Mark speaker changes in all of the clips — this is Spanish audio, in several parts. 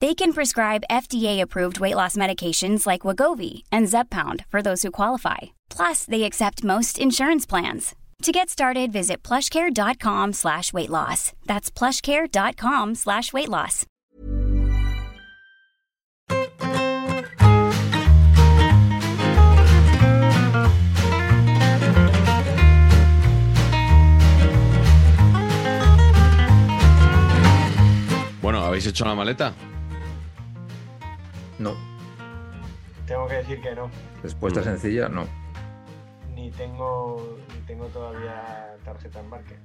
Speaker 1: They can prescribe FDA-approved weight loss medications like Wagovi and Zepbound for those who qualify. Plus, they accept most insurance plans. To get started, visit plushcare.com slash weight loss. That's plushcare.com slash weight loss.
Speaker 2: Bueno, ¿habéis hecho la maleta?
Speaker 3: No.
Speaker 4: Tengo que decir que no.
Speaker 3: Respuesta
Speaker 2: Mm.
Speaker 3: sencilla, no.
Speaker 4: Ni tengo, ni tengo todavía tarjeta embarque.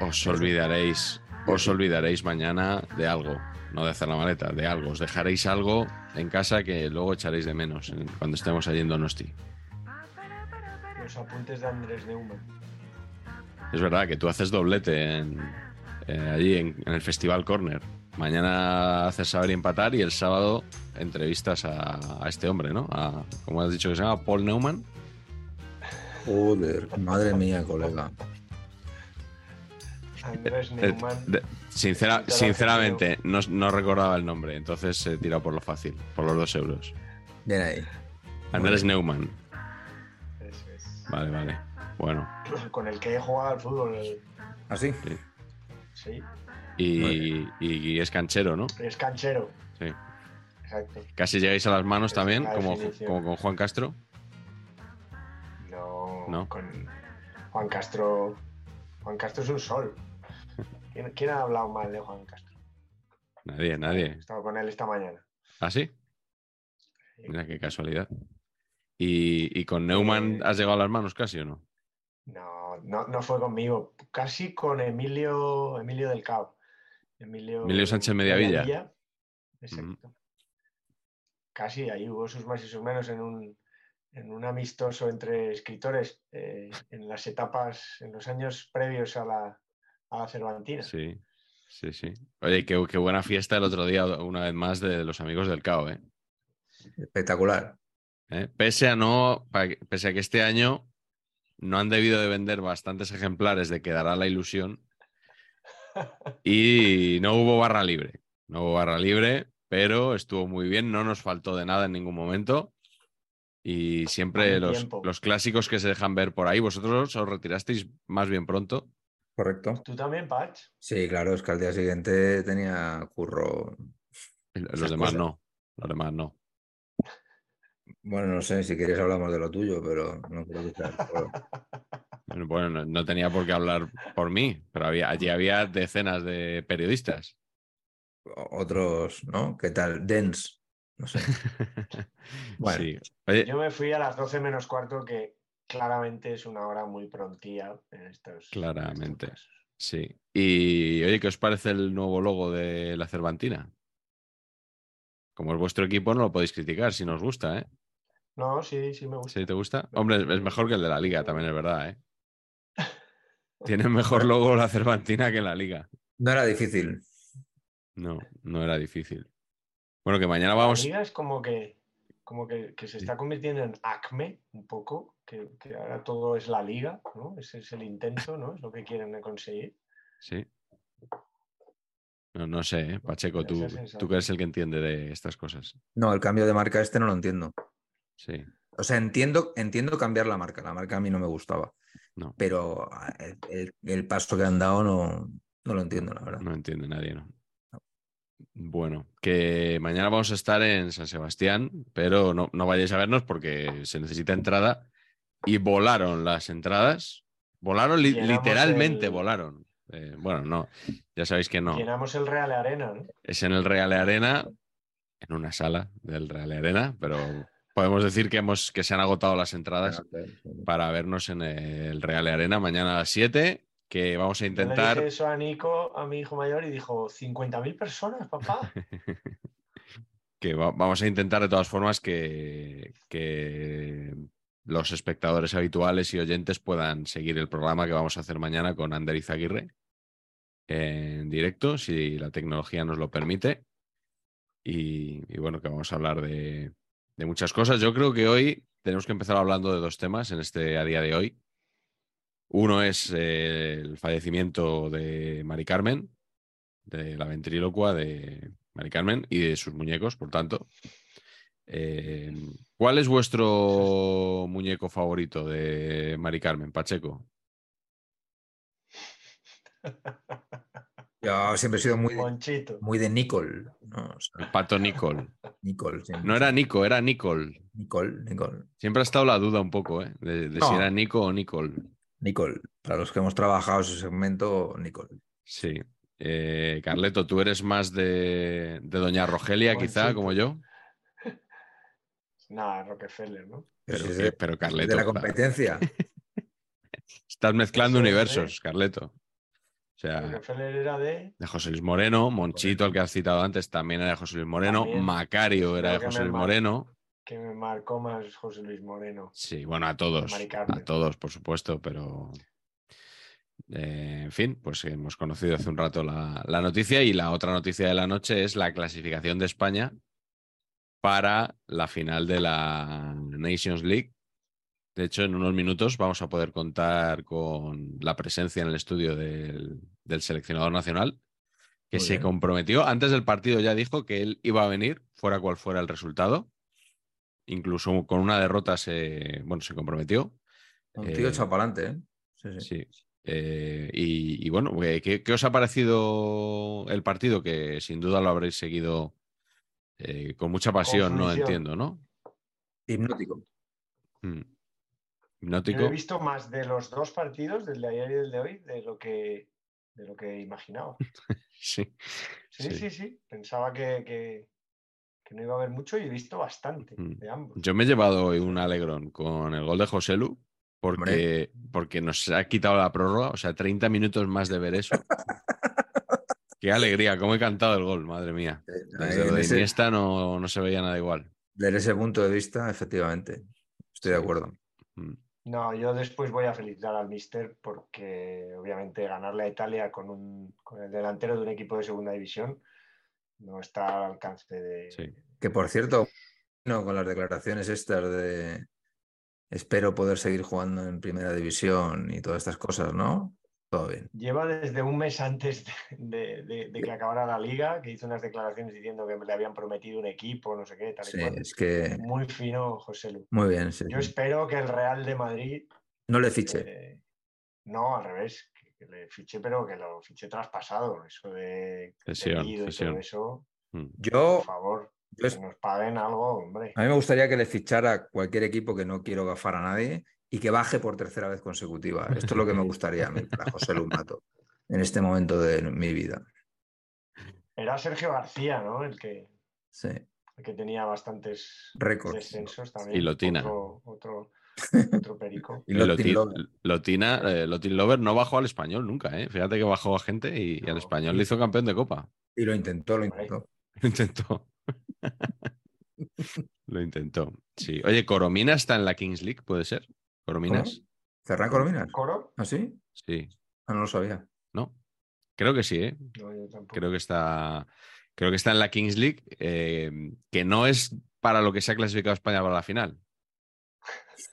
Speaker 2: Os olvidaréis, os olvidaréis mañana de algo, no de hacer la maleta, de algo. Os dejaréis algo en casa que luego echaréis de menos en- cuando estemos allí en Donosti.
Speaker 4: Los apuntes de Andrés Neumann.
Speaker 2: Es verdad que tú haces doblete en- eh, allí en, en el Festival Corner. Mañana haces saber y empatar y el sábado entrevistas a, a este hombre, ¿no? A, ¿Cómo has dicho que se llama? Paul Neumann.
Speaker 3: Joder, madre mía, colega.
Speaker 4: Andrés
Speaker 2: Eh,
Speaker 4: Neumann.
Speaker 2: de- sincera- sinceramente, no, no recordaba el nombre, entonces he tirado por lo fácil, por los dos euros.
Speaker 3: Bien ahí.
Speaker 2: Andrés Neumann.
Speaker 4: Eso es.
Speaker 2: Vale, vale. Bueno.
Speaker 4: Con el que he jugado al fútbol. el-
Speaker 3: ¿Así?
Speaker 4: Sí.
Speaker 2: Y, y es canchero, ¿no?
Speaker 4: Es canchero.
Speaker 2: Sí.
Speaker 4: Exacto.
Speaker 2: Casi llegáis a las manos
Speaker 4: es
Speaker 2: también,
Speaker 4: la
Speaker 2: como, con Juan Castro.
Speaker 4: No,
Speaker 2: No.
Speaker 4: Con Juan Castro. Juan Castro es un sol. ¿Quién, quién ha hablado mal de Juan Castro?
Speaker 2: Nadie,
Speaker 4: He
Speaker 2: nadie.
Speaker 4: estado con él esta mañana.
Speaker 2: ¿Ah, sí? Mira qué casualidad. ¿Y, y con Neumann
Speaker 4: Eh,
Speaker 2: has llegado a las manos casi o no?
Speaker 4: No, no, no fue conmigo. Casi con Emilio, Emilio del Cabo. Emilio,
Speaker 2: Emilio Sánchez Mediavilla.
Speaker 4: Exacto. Casi, ahí hubo sus más y sus menos en un, en un amistoso entre escritores eh, en las etapas, en los años previos a la, a la Cervantina.
Speaker 2: Sí, sí, sí. Oye, qué, qué buena fiesta el otro día, una vez más, de los amigos del CAO, ¿eh?
Speaker 3: Espectacular.
Speaker 2: ¿Eh? Pese a no, pese a que este año no han debido de vender bastantes ejemplares de Quedará la ilusión y no hubo barra libre. No hubo barra libre, pero estuvo muy bien, no nos faltó de nada en ningún momento. Y siempre los, los clásicos que se dejan ver por ahí, vosotros os retirasteis más bien pronto.
Speaker 3: ¿Correcto?
Speaker 4: ¿Tú también, Patch?
Speaker 3: Sí, claro, es que al día siguiente tenía curro.
Speaker 2: Los demás
Speaker 3: cosas.
Speaker 2: no. Los demás no.
Speaker 3: Bueno, no sé, si quieres hablamos de lo tuyo, pero no creo que sea.
Speaker 2: Bueno, no, no tenía por qué hablar por mí, pero había, allí había decenas de periodistas.
Speaker 3: Otros, ¿no? ¿Qué tal? Dens. No sé. Bueno.
Speaker 2: Sí. Oye,
Speaker 4: Yo me fui a las 12 menos cuarto, que claramente es una hora muy prontía en estos. en estos
Speaker 2: Claramente. sí. Y oye, ¿qué os parece el nuevo logo de la Cervantina? Como es vuestro equipo, no lo podéis criticar si nos gusta, ¿eh?
Speaker 4: No, sí, sí me gusta.
Speaker 2: ¿Sí te gusta? Hombre, es mejor que el de la Liga, también es verdad, ¿eh? Tiene mejor logo la Cervantina que la Liga.
Speaker 3: No era difícil.
Speaker 2: No, no era difícil. Bueno, que mañana
Speaker 4: La
Speaker 2: vamos.
Speaker 4: liga es como que, como que, que se está convirtiendo en acme un poco, que, que ahora todo es la liga, ¿no? Ese es el intento, ¿no? Es lo que quieren conseguir.
Speaker 2: Sí. No, no sé, ¿eh? Pacheco, tú, tú que eres el que entiende de estas cosas.
Speaker 3: No, el cambio de marca este no lo entiendo.
Speaker 2: Sí.
Speaker 3: O sea, entiendo, entiendo cambiar la marca. La marca a mí no me gustaba.
Speaker 2: No.
Speaker 3: Pero ah, el, el- el paso que han dado no, no lo entiendo, la verdad.
Speaker 2: No entiende nadie, ¿no? Bueno, que mañana vamos a estar en San Sebastián, pero no, no vayáis a vernos porque se necesita entrada. Y volaron las entradas. Volaron, li-
Speaker 4: Llenamos
Speaker 2: literalmente
Speaker 4: el-
Speaker 2: volaron. Eh, bueno, no, ya sabéis que no.
Speaker 4: Llenamos el Real Arena, ¿no?
Speaker 2: Es en el Real Arena, en una sala del Real Arena, pero podemos decir que, hemos, que se han agotado las entradas para vernos en el Real Arena mañana a las 7, que vamos a
Speaker 4: Yo le
Speaker 2: intentar...
Speaker 4: dije eso a Nico, a mi hijo mayor, y dijo, 50.000 personas, papá.
Speaker 2: que va- vamos a intentar de todas formas que, que los espectadores habituales y oyentes puedan seguir el programa que vamos a hacer mañana con Ander Izaguirre en directo, si la tecnología nos lo permite. Y, y bueno, que vamos a hablar de, de muchas cosas. Yo creo que hoy tenemos que empezar hablando de dos temas en este a día de hoy. Uno es eh, el fallecimiento de Mari Carmen, de la ventrílocua de Mari Carmen y de sus muñecos, por tanto. Eh, ¿Cuál es vuestro muñeco favorito de Mari Carmen, Pacheco?
Speaker 3: Yo siempre he sido muy de,
Speaker 4: Monchito.
Speaker 3: muy de Nicole. ¿no? O sea,
Speaker 2: El pato Nicole.
Speaker 3: Nicole.
Speaker 2: No era Nico, era Nicole.
Speaker 3: Nicole, Nicole.
Speaker 2: Siempre ha estado la duda un poco, ¿eh? De, de si era Nico o Nicole.
Speaker 3: Nicole. Para los que hemos trabajado ese segmento, Nicole.
Speaker 2: Sí. Eh, Carleto, ¿tú eres más de, de Doña Rogelia, quizá, como yo?
Speaker 4: Nada, Rockefeller, ¿no?
Speaker 2: Pero, que-
Speaker 3: de-
Speaker 2: Carleto,
Speaker 3: la
Speaker 2: claro,
Speaker 3: competencia.
Speaker 2: estás mezclando universos, Carleto. O sea,
Speaker 4: Rockefeller era de...
Speaker 2: de José Luis Moreno, Monchito, el que has citado antes, también era de José Luis Moreno,
Speaker 4: También.
Speaker 2: Macario era de
Speaker 4: Creo
Speaker 2: José Luis
Speaker 4: mar-
Speaker 2: Moreno.
Speaker 4: que me marcó más José Luis Moreno.
Speaker 2: Sí, bueno, a todos, a todos, por supuesto, pero eh, en fin, pues hemos conocido hace un rato la, la noticia y la otra noticia de la noche es la clasificación de España para la final de la Nations League. De hecho, en unos minutos vamos a poder contar con la presencia en el estudio del, del seleccionador nacional, que
Speaker 3: Muy
Speaker 2: se
Speaker 3: bien.
Speaker 2: comprometió. Antes del partido ya dijo que él iba a venir, fuera cual fuera el resultado. Incluso con una derrota se, bueno, se comprometió.
Speaker 3: Un tío
Speaker 2: Eh,
Speaker 3: echado para adelante, ¿eh? Sí, sí.
Speaker 2: Sí. Eh, y, y bueno, eh, ¿qué, qué os ha parecido el partido? Que sin duda lo habréis seguido eh, con mucha pasión, ¿no? Entiendo, ¿no?
Speaker 3: Hipnótico.
Speaker 2: Mm.
Speaker 4: Yo he visto más de los dos partidos, del de ayer y del de hoy, de lo que, de lo que imaginaba.
Speaker 2: Sí.
Speaker 4: Sí,
Speaker 2: Sí.
Speaker 4: sí, sí. Pensaba que, que- que no iba a haber mucho y he visto bastante
Speaker 2: Mm.
Speaker 4: de ambos.
Speaker 2: Yo me he llevado hoy un alegrón con el gol de José Lu porque, porque nos ha quitado la prórroga, o sea, 30 minutos más de ver eso. Qué alegría, cómo he cantado el gol, madre mía.
Speaker 3: Eh,
Speaker 2: Desde
Speaker 3: en
Speaker 2: lo de
Speaker 3: ese-
Speaker 2: Iniesta no, no se veía nada igual.
Speaker 3: Desde ese punto de vista, efectivamente. Estoy de acuerdo.
Speaker 2: Mm.
Speaker 4: No, yo después voy a felicitar al Mister porque obviamente ganarle a Italia con, un, con el delantero de un equipo de segunda división no está al alcance de...
Speaker 2: Sí.
Speaker 3: Que por cierto, no, con las declaraciones estas de espero poder seguir jugando en primera división y todas estas cosas, ¿no? Todo bien.
Speaker 4: Lleva desde un mes antes de, de- de- de que acabara la liga, que hizo unas declaraciones diciendo que le habían prometido un equipo, no sé qué, tal y
Speaker 3: Sí,
Speaker 4: cual.
Speaker 3: es que
Speaker 4: Muy fino, José Lu.
Speaker 3: muy bien. sí,
Speaker 4: Yo
Speaker 3: sí.
Speaker 4: espero que el Real de Madrid
Speaker 3: No le fiche.
Speaker 4: Eh, no, al revés, que, que le fiché, pero que lo fiché traspasado. Eso de
Speaker 2: Cesión, cesión.
Speaker 4: todo eso,
Speaker 2: Mm.
Speaker 3: Yo,
Speaker 4: por favor,
Speaker 3: yo
Speaker 4: que nos paguen algo, hombre.
Speaker 3: a mí me gustaría que le fichara cualquier equipo que no quiero gafar a nadie y que baje por tercera vez consecutiva. Esto es lo que me gustaría a mí para José Lumato en este momento de mi vida.
Speaker 4: Era Sergio García, ¿no? El que,
Speaker 3: Sí,
Speaker 4: el que tenía bastantes descensos también.
Speaker 2: Y Lotina.
Speaker 4: Otro, otro, otro perico.
Speaker 3: Y Lotin.
Speaker 2: Lotina, eh, Lotin Lover no bajó al español nunca, ¿eh? Fíjate que bajó a gente y, y al español le hizo campeón de copa.
Speaker 3: Y lo intentó, lo intentó.
Speaker 2: Lo intentó. Lo intentó. Sí. Oye, Coromina está en la Kings League, ¿puede ser? ¿Corominas?
Speaker 3: ¿Ferran Corominas?
Speaker 4: ¿Coro?
Speaker 3: ¿Ah, sí?
Speaker 2: Sí.
Speaker 3: Ah, no lo sabía.
Speaker 2: ¿No? Creo que sí, ¿eh?
Speaker 4: No, yo tampoco.
Speaker 2: Creo que está. Creo que está en la Kings League, eh, que no es para lo que se ha clasificado España para la final.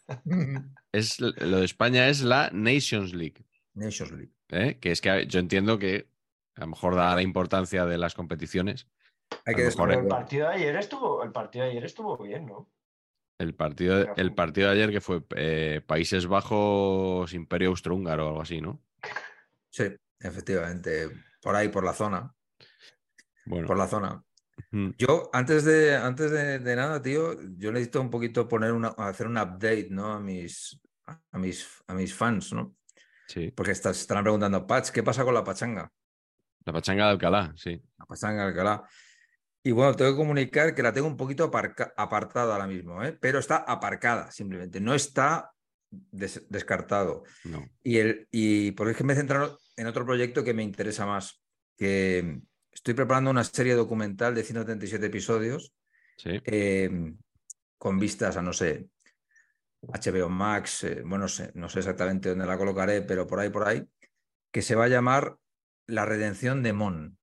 Speaker 2: Es, lo de España es la Nations League.
Speaker 3: Nations League.
Speaker 2: ¿eh? Que es que yo entiendo que a lo mejor da la importancia de las competiciones.
Speaker 3: Hay que
Speaker 2: mejor
Speaker 4: Pero el partido de ayer estuvo, el partido de ayer estuvo bien, ¿no?
Speaker 2: El partido,
Speaker 4: Era
Speaker 2: el partido de ayer que fue eh, Países Bajos, Imperio Austrohúngaro o algo así, ¿no?
Speaker 3: Sí, efectivamente. Por ahí, por la zona.
Speaker 2: Bueno,
Speaker 3: por la zona.
Speaker 2: mm,
Speaker 3: Yo, antes de, antes de, de nada, tío, yo necesito un poquito poner una, hacer un update, ¿no? A mis, a mis, a mis fans, ¿no?
Speaker 2: sí.
Speaker 3: Porque estás, estarán preguntando, Patch, ¿qué pasa con la pachanga?
Speaker 2: La pachanga de Alcalá, sí.
Speaker 3: La pachanga de Alcalá. Y bueno, tengo que comunicar que la tengo un poquito apartada ahora mismo, ¿eh? Pero está aparcada, simplemente. No está des- descartado.
Speaker 2: No.
Speaker 3: Y, el, y porque es que me he centrado en otro proyecto que me interesa más, que estoy preparando una serie documental de 137 episodios
Speaker 2: Sí.
Speaker 3: eh, con vistas a, no sé, HBO Max, eh, bueno, no sé, no sé exactamente dónde la colocaré, pero por ahí, por ahí, que se va a llamar La redención de Mon.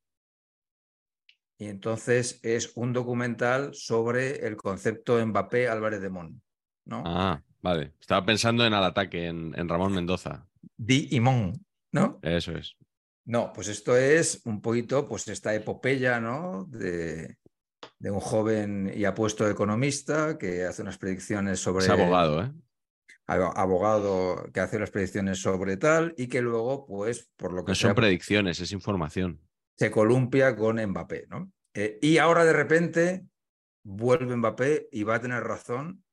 Speaker 3: Y entonces es un documental sobre el concepto Mbappé Álvarez de Mon, ¿no?
Speaker 2: Ah, vale. Estaba pensando en al ataque, en, en Ramón Mendoza.
Speaker 3: Di y Mon, ¿no?
Speaker 2: Eso es.
Speaker 3: No, pues esto es un poquito, pues esta epopeya, ¿no? De, de un joven y apuesto economista que hace unas predicciones sobre...
Speaker 2: Es abogado, ¿eh?
Speaker 3: abo- abogado que hace las predicciones sobre tal y que luego, pues, por lo que
Speaker 2: No
Speaker 3: sea,
Speaker 2: son predicciones, es información.
Speaker 3: Se columpia con Mbappé, ¿no? Eh, y ahora de repente vuelve Mbappé y va a tener razón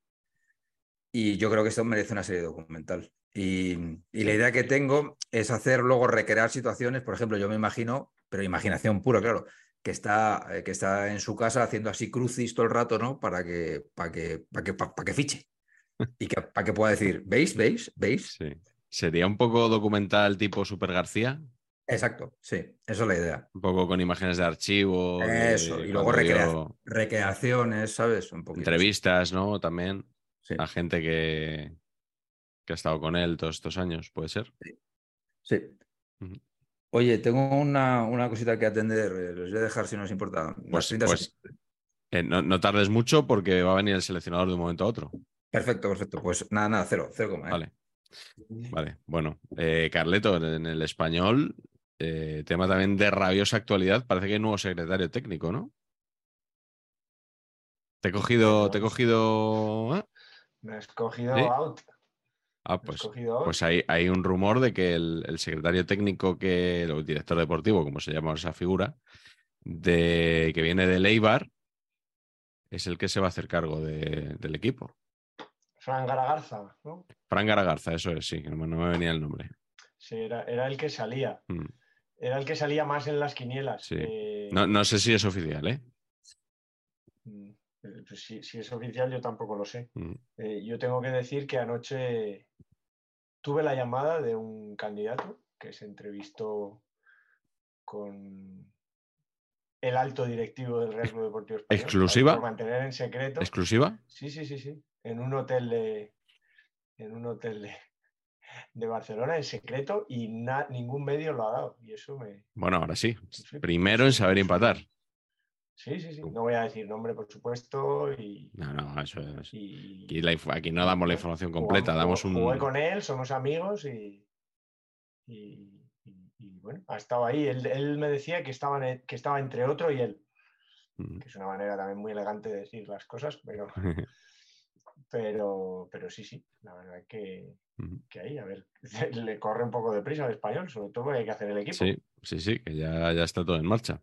Speaker 3: y yo creo que esto merece una serie documental. Y, la idea que tengo es hacer luego recrear situaciones, por ejemplo, yo me imagino, pero imaginación pura, claro, que está, eh, que está en su casa haciendo así crucis todo el rato, ¿no? Para que, para que, para que, para que fiche. Y que, para que pueda decir, ¿veis? ¿Veis? ¿Veis?
Speaker 2: Sería un poco documental tipo Super García,
Speaker 3: Exacto, sí, eso es la idea.
Speaker 2: un poco con imágenes de archivo. de
Speaker 3: Eso, y luego recrea- Recreaciones, ¿sabes? Un poquito.
Speaker 2: Entrevistas, ¿no? También
Speaker 3: Sí,
Speaker 2: a gente que, que ha estado con él todos estos años, puede ser.
Speaker 3: sí.
Speaker 2: Ujú.
Speaker 3: Oye, tengo una, una cosita que atender. eh, Les voy a dejar si no os importa.
Speaker 2: Pues-
Speaker 3: 30
Speaker 2: pues-. Eh, no, no tardes mucho porque va a venir el seleccionador de un momento a otro.
Speaker 3: Perfecto, perfecto. Pues nada, nada, cero, cero coma. ¿eh?
Speaker 2: Vale. Vale, bueno. Eh, Carleto, en el español, eh, tema también de rabiosa actualidad, parece que hay nuevo secretario técnico, ¿no? Te he cogido, te he cogido. ¿eh?
Speaker 4: Me has cogido
Speaker 2: ¿Sí?
Speaker 4: out.
Speaker 2: Ah, pues,
Speaker 4: cogido out.
Speaker 2: pues hay, hay un rumor de que el, el secretario técnico que, el director deportivo, como se llama esa figura, de que viene de Leibar, es el que se va a hacer cargo de- del equipo.
Speaker 4: Fran Garagarza, ¿no?
Speaker 2: Fran Garagarza, eso es, sí, que no, me- no me venía el nombre.
Speaker 4: Sí, era, era el que salía.
Speaker 2: Mm.
Speaker 4: Era el que salía más en las quinielas.
Speaker 2: Sí.
Speaker 4: Eh,
Speaker 2: No, no sé si es oficial, ¿eh?
Speaker 4: mm, eh, pues si, si es oficial, yo tampoco lo sé.
Speaker 2: Mm.
Speaker 4: Eh, yo tengo que decir que anoche tuve la llamada de un candidato que se entrevistó con el alto directivo del Real Club Deportivo Español.
Speaker 2: ¿Exclusiva?
Speaker 4: Por mantener en secreto.
Speaker 2: ¿Exclusiva?
Speaker 4: Sí, sí, sí, sí. En un hotel de. En un hotel de, de Barcelona, en secreto, y ningún medio lo ha dado. Y eso me.
Speaker 2: Bueno, ahora sí.
Speaker 4: Sí.
Speaker 2: Primero en saber empatar.
Speaker 4: Sí, sí, sí. No voy a decir nombre, por supuesto. Y.
Speaker 2: No, no, eso es.
Speaker 4: y-
Speaker 2: Aquí, la inf- aquí no damos la información completa,
Speaker 4: Jugamos-
Speaker 2: damos un.
Speaker 4: Jugué con él, somos amigos y. Y, y- y, bueno, ha estado ahí. Él, él me decía que estaba, en- que estaba entre otro y él,
Speaker 2: Mm.
Speaker 4: que es una manera también muy elegante de decir las cosas, pero, pero, pero sí, sí, la verdad que, que ahí, a ver, le corre un poco de prisa al español, sobre todo porque hay que hacer el equipo.
Speaker 2: Sí, sí, sí, que ya, ya está todo en marcha.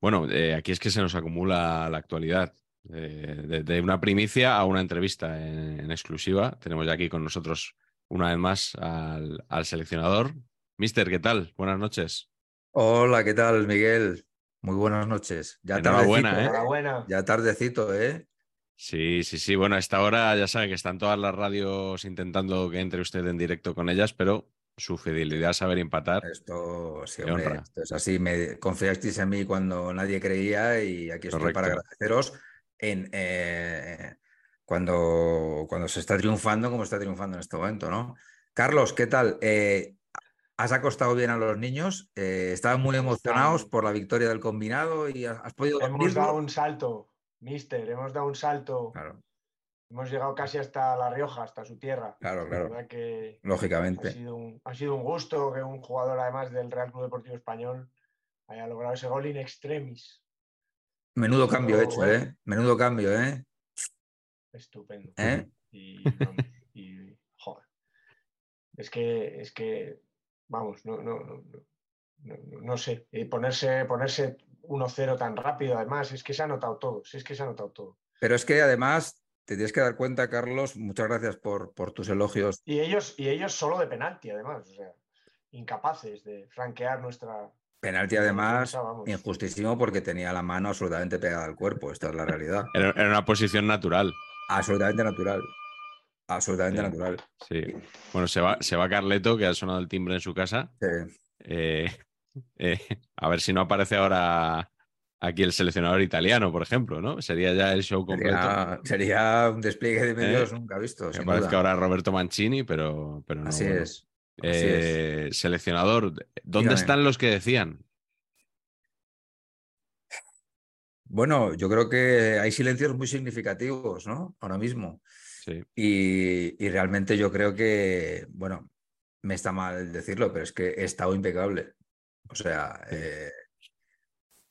Speaker 2: Bueno, eh, aquí es que se nos acumula la actualidad. Eh, de, de una primicia a una entrevista en, en exclusiva. Tenemos ya aquí con nosotros una vez más al, al seleccionador. Mister, ¿qué tal? Buenas noches.
Speaker 3: Hola, ¿qué tal, Miguel? Muy buenas noches. Ya
Speaker 2: Enhorabuena,
Speaker 3: tardecito,
Speaker 2: ¿eh?
Speaker 4: Enhorabuena.
Speaker 3: Ya tardecito, ¿eh?
Speaker 2: Sí, sí, sí. Bueno, a esta hora ya sabe que están todas las radios intentando que entre usted en directo con ellas, pero su fidelidad a saber empatar.
Speaker 3: Esto, sí, hombre,
Speaker 2: honra.
Speaker 3: esto es así. Me confiasteis en mí cuando nadie creía y aquí estoy para agradeceros en eh, cuando, cuando se está triunfando como está triunfando en este momento, ¿no? Carlos, ¿qué tal? Eh, ¿has acostado bien a los niños? Eh, estaban muy emocionados
Speaker 4: Están-
Speaker 3: por la victoria del combinado y has, has podido
Speaker 4: Hemos
Speaker 3: dormirlo?
Speaker 4: dado un salto, mister, hemos dado un salto.
Speaker 3: Claro,
Speaker 4: Hemos llegado casi hasta La Rioja, hasta su tierra.
Speaker 3: claro,
Speaker 4: La
Speaker 3: claro.
Speaker 4: verdad que ha
Speaker 3: Lógicamente.
Speaker 4: sido, un, ha sido un gusto que un jugador, además del Real Club Deportivo Español, haya logrado ese gol in extremis.
Speaker 3: Menudo cambio hecho,
Speaker 4: bueno.
Speaker 3: ¿eh? Menudo cambio, ¿eh?
Speaker 4: Estupendo.
Speaker 3: ¿Eh?
Speaker 4: Y, joder. Es que, es que, vamos, no, no, no, no, no- no sé. Y ponerse, ponerse 1-0 tan rápido, además, es que se ha notado todo, es que se ha notado todo.
Speaker 3: Pero es que además te tienes que dar cuenta, Carlos, muchas gracias por, por tus elogios.
Speaker 4: Y ellos, y ellos solo de penalti, además, o sea, incapaces de franquear nuestra...
Speaker 3: Penalti además injustísimo porque tenía la mano absolutamente pegada al cuerpo, esta es la realidad.
Speaker 2: Era, una posición natural.
Speaker 3: Absolutamente natural. Absolutamente natural.
Speaker 2: Sí. Bueno, se va, se va Carleto, que ha sonado el timbre en su casa. Sí. Eh, eh, a ver si no aparece ahora aquí el seleccionador italiano, por ejemplo, ¿no? Sería ya el show completo.
Speaker 3: Sería, un despliegue de medios ¿Eh? nunca visto.
Speaker 2: Me parece que ahora Roberto Mancini, pero, pero no.
Speaker 3: Así, es.
Speaker 2: Eh, seleccionador, ¿dónde están los que decían?
Speaker 3: Bueno, yo creo que hay silencios muy significativos, ¿no? Ahora mismo. Sí. Y, realmente yo creo que, bueno, me está mal decirlo, pero es que he estado impecable. O sea, eh,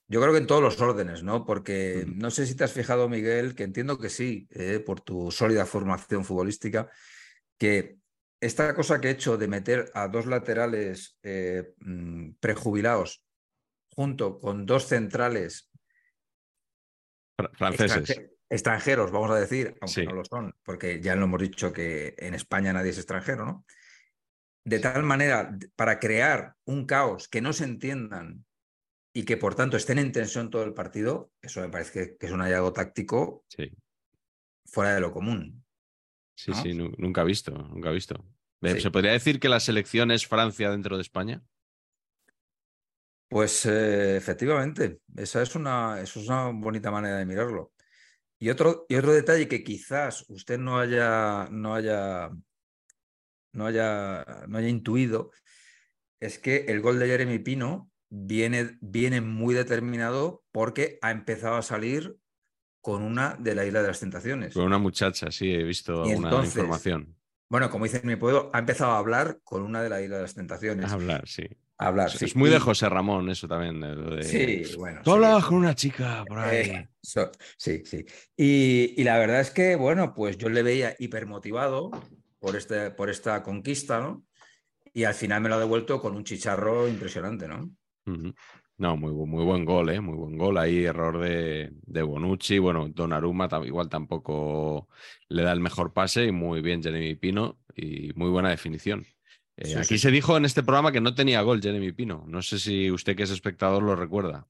Speaker 3: yo creo que en todos los órdenes, ¿no? Porque no sé si te has fijado, Miguel, que entiendo que sí, eh, por tu sólida formación futbolística, que esta cosa que he hecho de meter a dos laterales eh, mm, prejubilados junto con dos centrales
Speaker 2: franceses.
Speaker 3: extranjeros, vamos a decir, aunque no lo son, porque ya lo hemos dicho que en España nadie es extranjero, ¿no? De tal manera, para crear un caos que no se entiendan y que por tanto estén en tensión todo el partido, eso me parece que, es un hallazgo táctico fuera de lo común.
Speaker 2: Sí, sí, nunca he visto, nunca he visto. ¿Se podría decir que la selección es Francia dentro de España?
Speaker 3: Pues eh, efectivamente, esa es una, eso es una bonita manera de mirarlo. Y otro, y otro detalle que quizás usted no haya, no haya, no haya, no haya intuido es que el gol de Jeremy Pino viene, viene muy determinado porque ha empezado a salir con una de la Isla de las Tentaciones.
Speaker 2: Con una muchacha, sí, he visto una información.
Speaker 3: Bueno, como dice mi pueblo, ha empezado a hablar con una de la Isla de las Tentaciones.
Speaker 2: A hablar, sí.
Speaker 3: A hablar,
Speaker 2: sí. Es muy de José Ramón eso también.
Speaker 3: Sí, bueno.
Speaker 2: Tú hablabas con una chica por ahí.
Speaker 3: Eh, sí, sí. Y, la verdad es que, bueno, pues yo le veía hipermotivado por, este, por esta conquista, ¿no? Y al final me lo ha devuelto con un chicharro impresionante, ¿no?
Speaker 2: No, muy, muy buen gol, ¿eh? Muy buen gol. Ahí error de, de Bonucci. Bueno, Donnarumma igual tampoco le da el mejor pase y muy bien Jeremy Pino y muy buena definición. Eh, aquí se dijo en este programa que no tenía gol Jeremy Pino. No sé si usted que es espectador lo recuerda.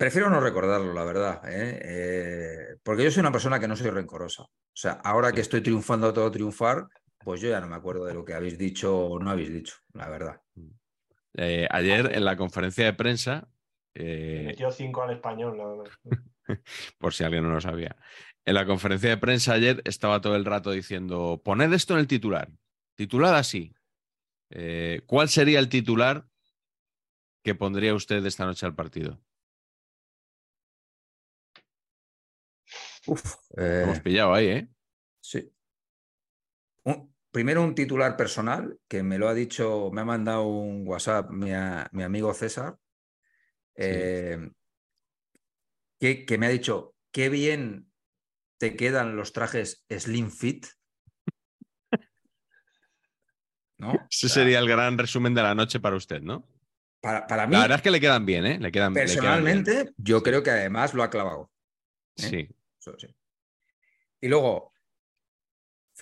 Speaker 3: Prefiero no recordarlo, la verdad, ¿eh? Eh, porque yo soy una persona que no soy rencorosa. O sea, ahora que estoy triunfando todo triunfar, pues yo ya no me acuerdo de lo que habéis dicho o no habéis dicho, la verdad. Mm.
Speaker 2: Eh, ayer en la conferencia de prensa. Eh,
Speaker 4: metió cinco al español,
Speaker 2: por si alguien no lo sabía. En la conferencia de prensa ayer estaba todo el rato diciendo: poned esto en el titular. Titular así. Eh, ¿Cuál sería el titular que pondría usted esta noche al partido?
Speaker 3: Uf,
Speaker 2: Hemos pillado ahí, ¿eh?
Speaker 3: Sí primero un titular personal que me lo ha dicho, me ha mandado un WhatsApp mi, amigo César, eh, que, me ha dicho, qué bien te quedan los trajes Slim Fit.
Speaker 2: ¿No? Ese sería el gran resumen de la noche para usted, ¿no?
Speaker 3: Para, mí.
Speaker 2: La verdad es que le quedan bien, ¿eh? Le quedan,
Speaker 3: personalmente, yo creo que además lo ha clavado.
Speaker 2: ¿eh?
Speaker 3: sí. Y luego,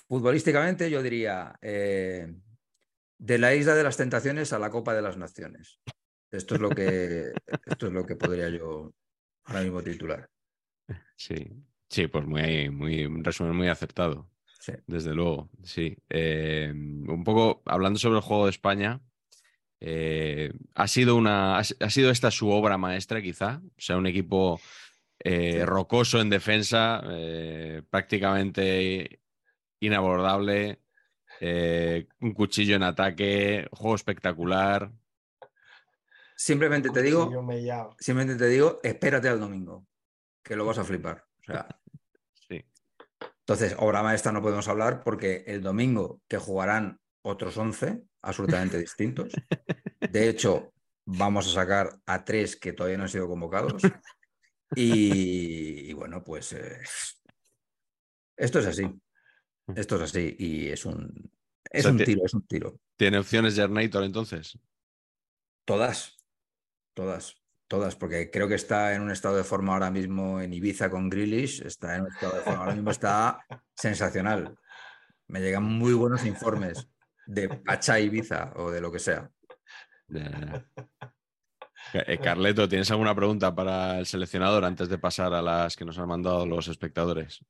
Speaker 3: Futbolísticamente yo diría, eh, de la isla de las tentaciones a la Copa de las Naciones. Esto es lo que, esto es lo que podría yo ahora mismo titular.
Speaker 2: Sí, sí, pues muy, muy, un resumen muy acertado. Sí. Desde luego, sí. Eh, un poco hablando sobre el juego de España, eh, ha, sido una, ha, sido esta su obra maestra, quizá. O sea, un equipo rocoso en defensa, prácticamente inabordable, eh, un cuchillo en ataque, juego espectacular.
Speaker 3: Simplemente te digo, simplemente te digo, espérate al domingo, que lo vas a flipar.
Speaker 2: sí.
Speaker 3: Entonces, obra maestra no podemos hablar porque el domingo que jugarán otros 11 absolutamente distintos. De hecho, vamos a sacar a tres que todavía no han sido convocados. Y, bueno, pues eh, esto es así. Esto es así y es un, es un tiro, es un tiro.
Speaker 2: ¿Tiene opciones Jernator entonces?
Speaker 3: Todas, todas. todas, porque creo que está en un estado de forma ahora mismo en Ibiza con Grealish, está en un estado de forma ahora mismo está sensacional. Me llegan muy buenos informes de Pacha Ibiza o de lo que sea.
Speaker 2: Carleto, ¿tienes alguna pregunta para el seleccionador antes de pasar a las que nos han mandado los espectadores?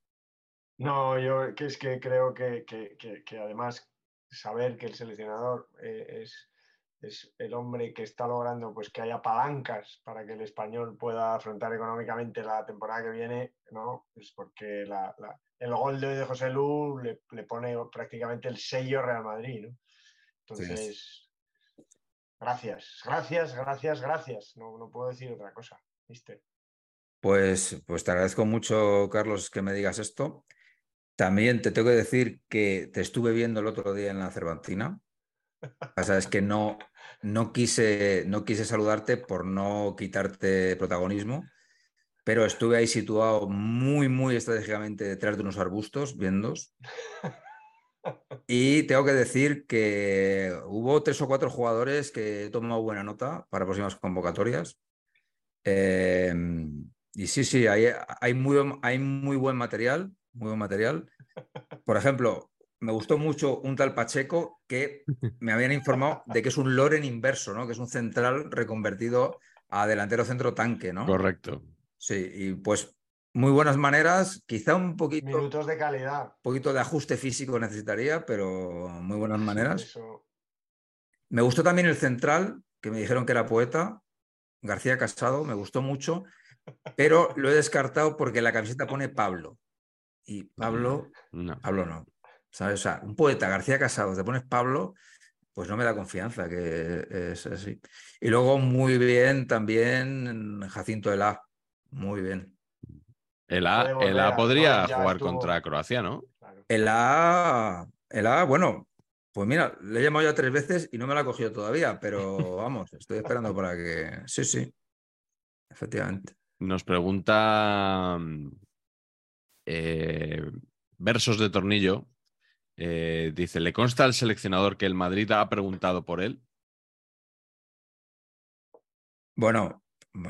Speaker 4: No, yo que es que creo que, además saber que el seleccionador eh, es, es, el hombre que está logrando pues que haya palancas para que el español pueda afrontar económicamente la temporada que viene, ¿no? Pues porque el gol de hoy de José Lu le, pone prácticamente el sello Real Madrid, ¿no? Entonces, Gracias, gracias, gracias, gracias. No, no puedo decir otra cosa, ¿viste?
Speaker 3: Pues, pues te agradezco mucho, Carlos, que me digas esto. También te tengo que decir que te estuve viendo el otro día en la Cervantina. Pasa es que no, no, quise, no quise saludarte por no quitarte protagonismo, pero estuve ahí situado muy, muy estratégicamente detrás de unos arbustos, viendos. Y tengo que decir que hubo tres o cuatro jugadores que he tomado buena nota para próximas convocatorias. Em, y sí, sí, hay, hay, muy, hay muy buen material, muy buen material. Por ejemplo, me gustó mucho un tal Pacheco que me habían informado de que es un Loren inverso, ¿no? Que es un central reconvertido a delantero centro tanque, ¿no?
Speaker 2: Correcto.
Speaker 3: Sí, y pues muy buenas maneras, quizá un poquito.
Speaker 4: Minutos de calidad.
Speaker 3: Un poquito de ajuste físico necesitaría, pero muy buenas maneras. Me gustó también el central, que me dijeron que era poeta, García Casado, me gustó mucho, pero lo he descartado porque la camiseta pone Pablo. Y Pablo, no. Pablo no. ¿Sabes? O sea, un poeta, García Casado, te pones Pablo, pues no me da confianza que es así. Y luego muy bien también Jacinto Elá, muy bien.
Speaker 2: El A, podría jugar contra Croacia, ¿no?
Speaker 3: El A, el A, bueno, pues mira, le he llamado ya tres veces y no me la ha cogido todavía, pero vamos, estoy esperando para que. Sí, sí, efectivamente.
Speaker 2: Nos pregunta eh, Versos de Tornillo. Eh, dice: ¿Le consta al seleccionador que el Madrid ha preguntado por él?
Speaker 3: Bueno,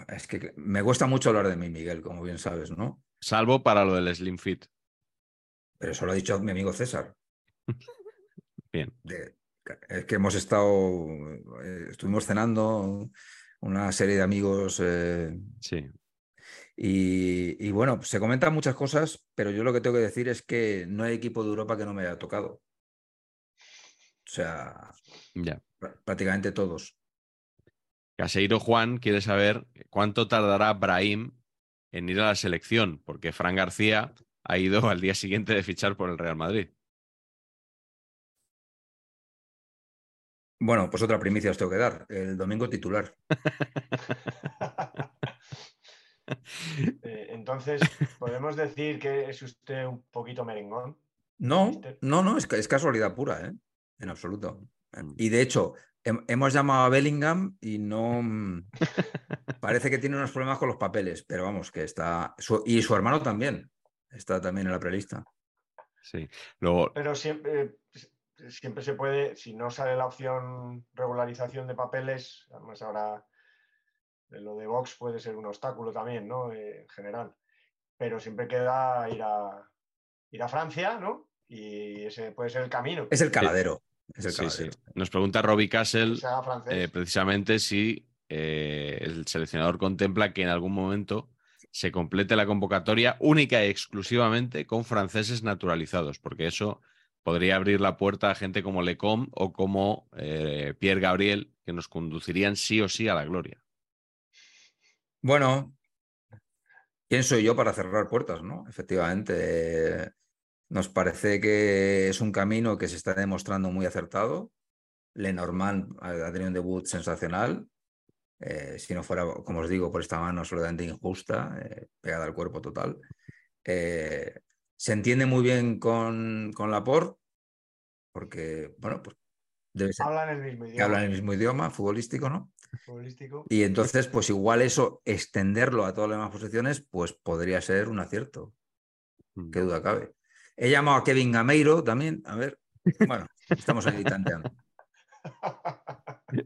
Speaker 3: es que me cuesta mucho hablar de mí, Miguel, como bien sabes, ¿no?
Speaker 2: Salvo para lo del Slim Fit.
Speaker 3: Pero eso lo ha dicho mi amigo César.
Speaker 2: Bien.
Speaker 3: es que hemos estado, eh, estuvimos cenando una serie de amigos. Eh,
Speaker 2: sí.
Speaker 3: Y, bueno, se comentan muchas cosas, pero yo lo que tengo que decir es que no hay equipo de Europa que no me haya tocado. O sea,
Speaker 2: ya.
Speaker 3: prácticamente todos.
Speaker 2: Caseiro Juan quiere saber cuánto tardará Brahim en ir a la selección, porque Fran García ha ido al día siguiente de fichar por el Real Madrid.
Speaker 3: Bueno, pues otra primicia os tengo que dar. El domingo titular.
Speaker 4: Eh, entonces, ¿podemos decir que es usted un poquito merengón?
Speaker 3: No, no, no, es, es casualidad pura, ¿eh? En absoluto. Mm. Y de hecho, hemos llamado a Bellingham y no. Parece que tiene unos problemas con los papeles, pero vamos, que está. y su hermano también. Está también en la prelista.
Speaker 2: Sí. Luego...
Speaker 4: Pero siempre, siempre se puede, si no sale la opción regularización de papeles, además ahora lo de Vox puede ser un obstáculo también, ¿no? Eh, en general. Pero siempre queda ir a, ir a Francia, ¿no? Y ese puede ser el camino.
Speaker 3: Es el caladero.
Speaker 2: Nos pregunta Robbie Castle eh, precisamente si eh, el seleccionador contempla que en algún momento se complete la convocatoria única y exclusivamente con franceses naturalizados, porque eso podría abrir la puerta a gente como Lecom o como eh, Pierre Gabriel, que nos conducirían sí o sí a la gloria.
Speaker 3: Bueno, ¿quién soy yo para cerrar puertas? ¿no? Efectivamente, nos parece que es un camino que se está demostrando muy acertado. Lenormand ha tenido un debut sensacional. Eh, si no fuera, como os digo, por esta mano absolutamente injusta, eh, pegada al cuerpo total. Eh, se entiende muy bien con, con Laporte, porque, bueno, pues
Speaker 4: debe ser. Hablan el mismo idioma.
Speaker 3: Hablan el mismo idioma, futbolístico, ¿no?
Speaker 4: Futbolístico.
Speaker 3: Y entonces, pues igual eso, extenderlo a todas las demás posiciones, pues podría ser un acierto. Mm. Qué duda cabe. He llamado a Kevin Gameiro también. A ver, bueno, estamos ahí tanteando.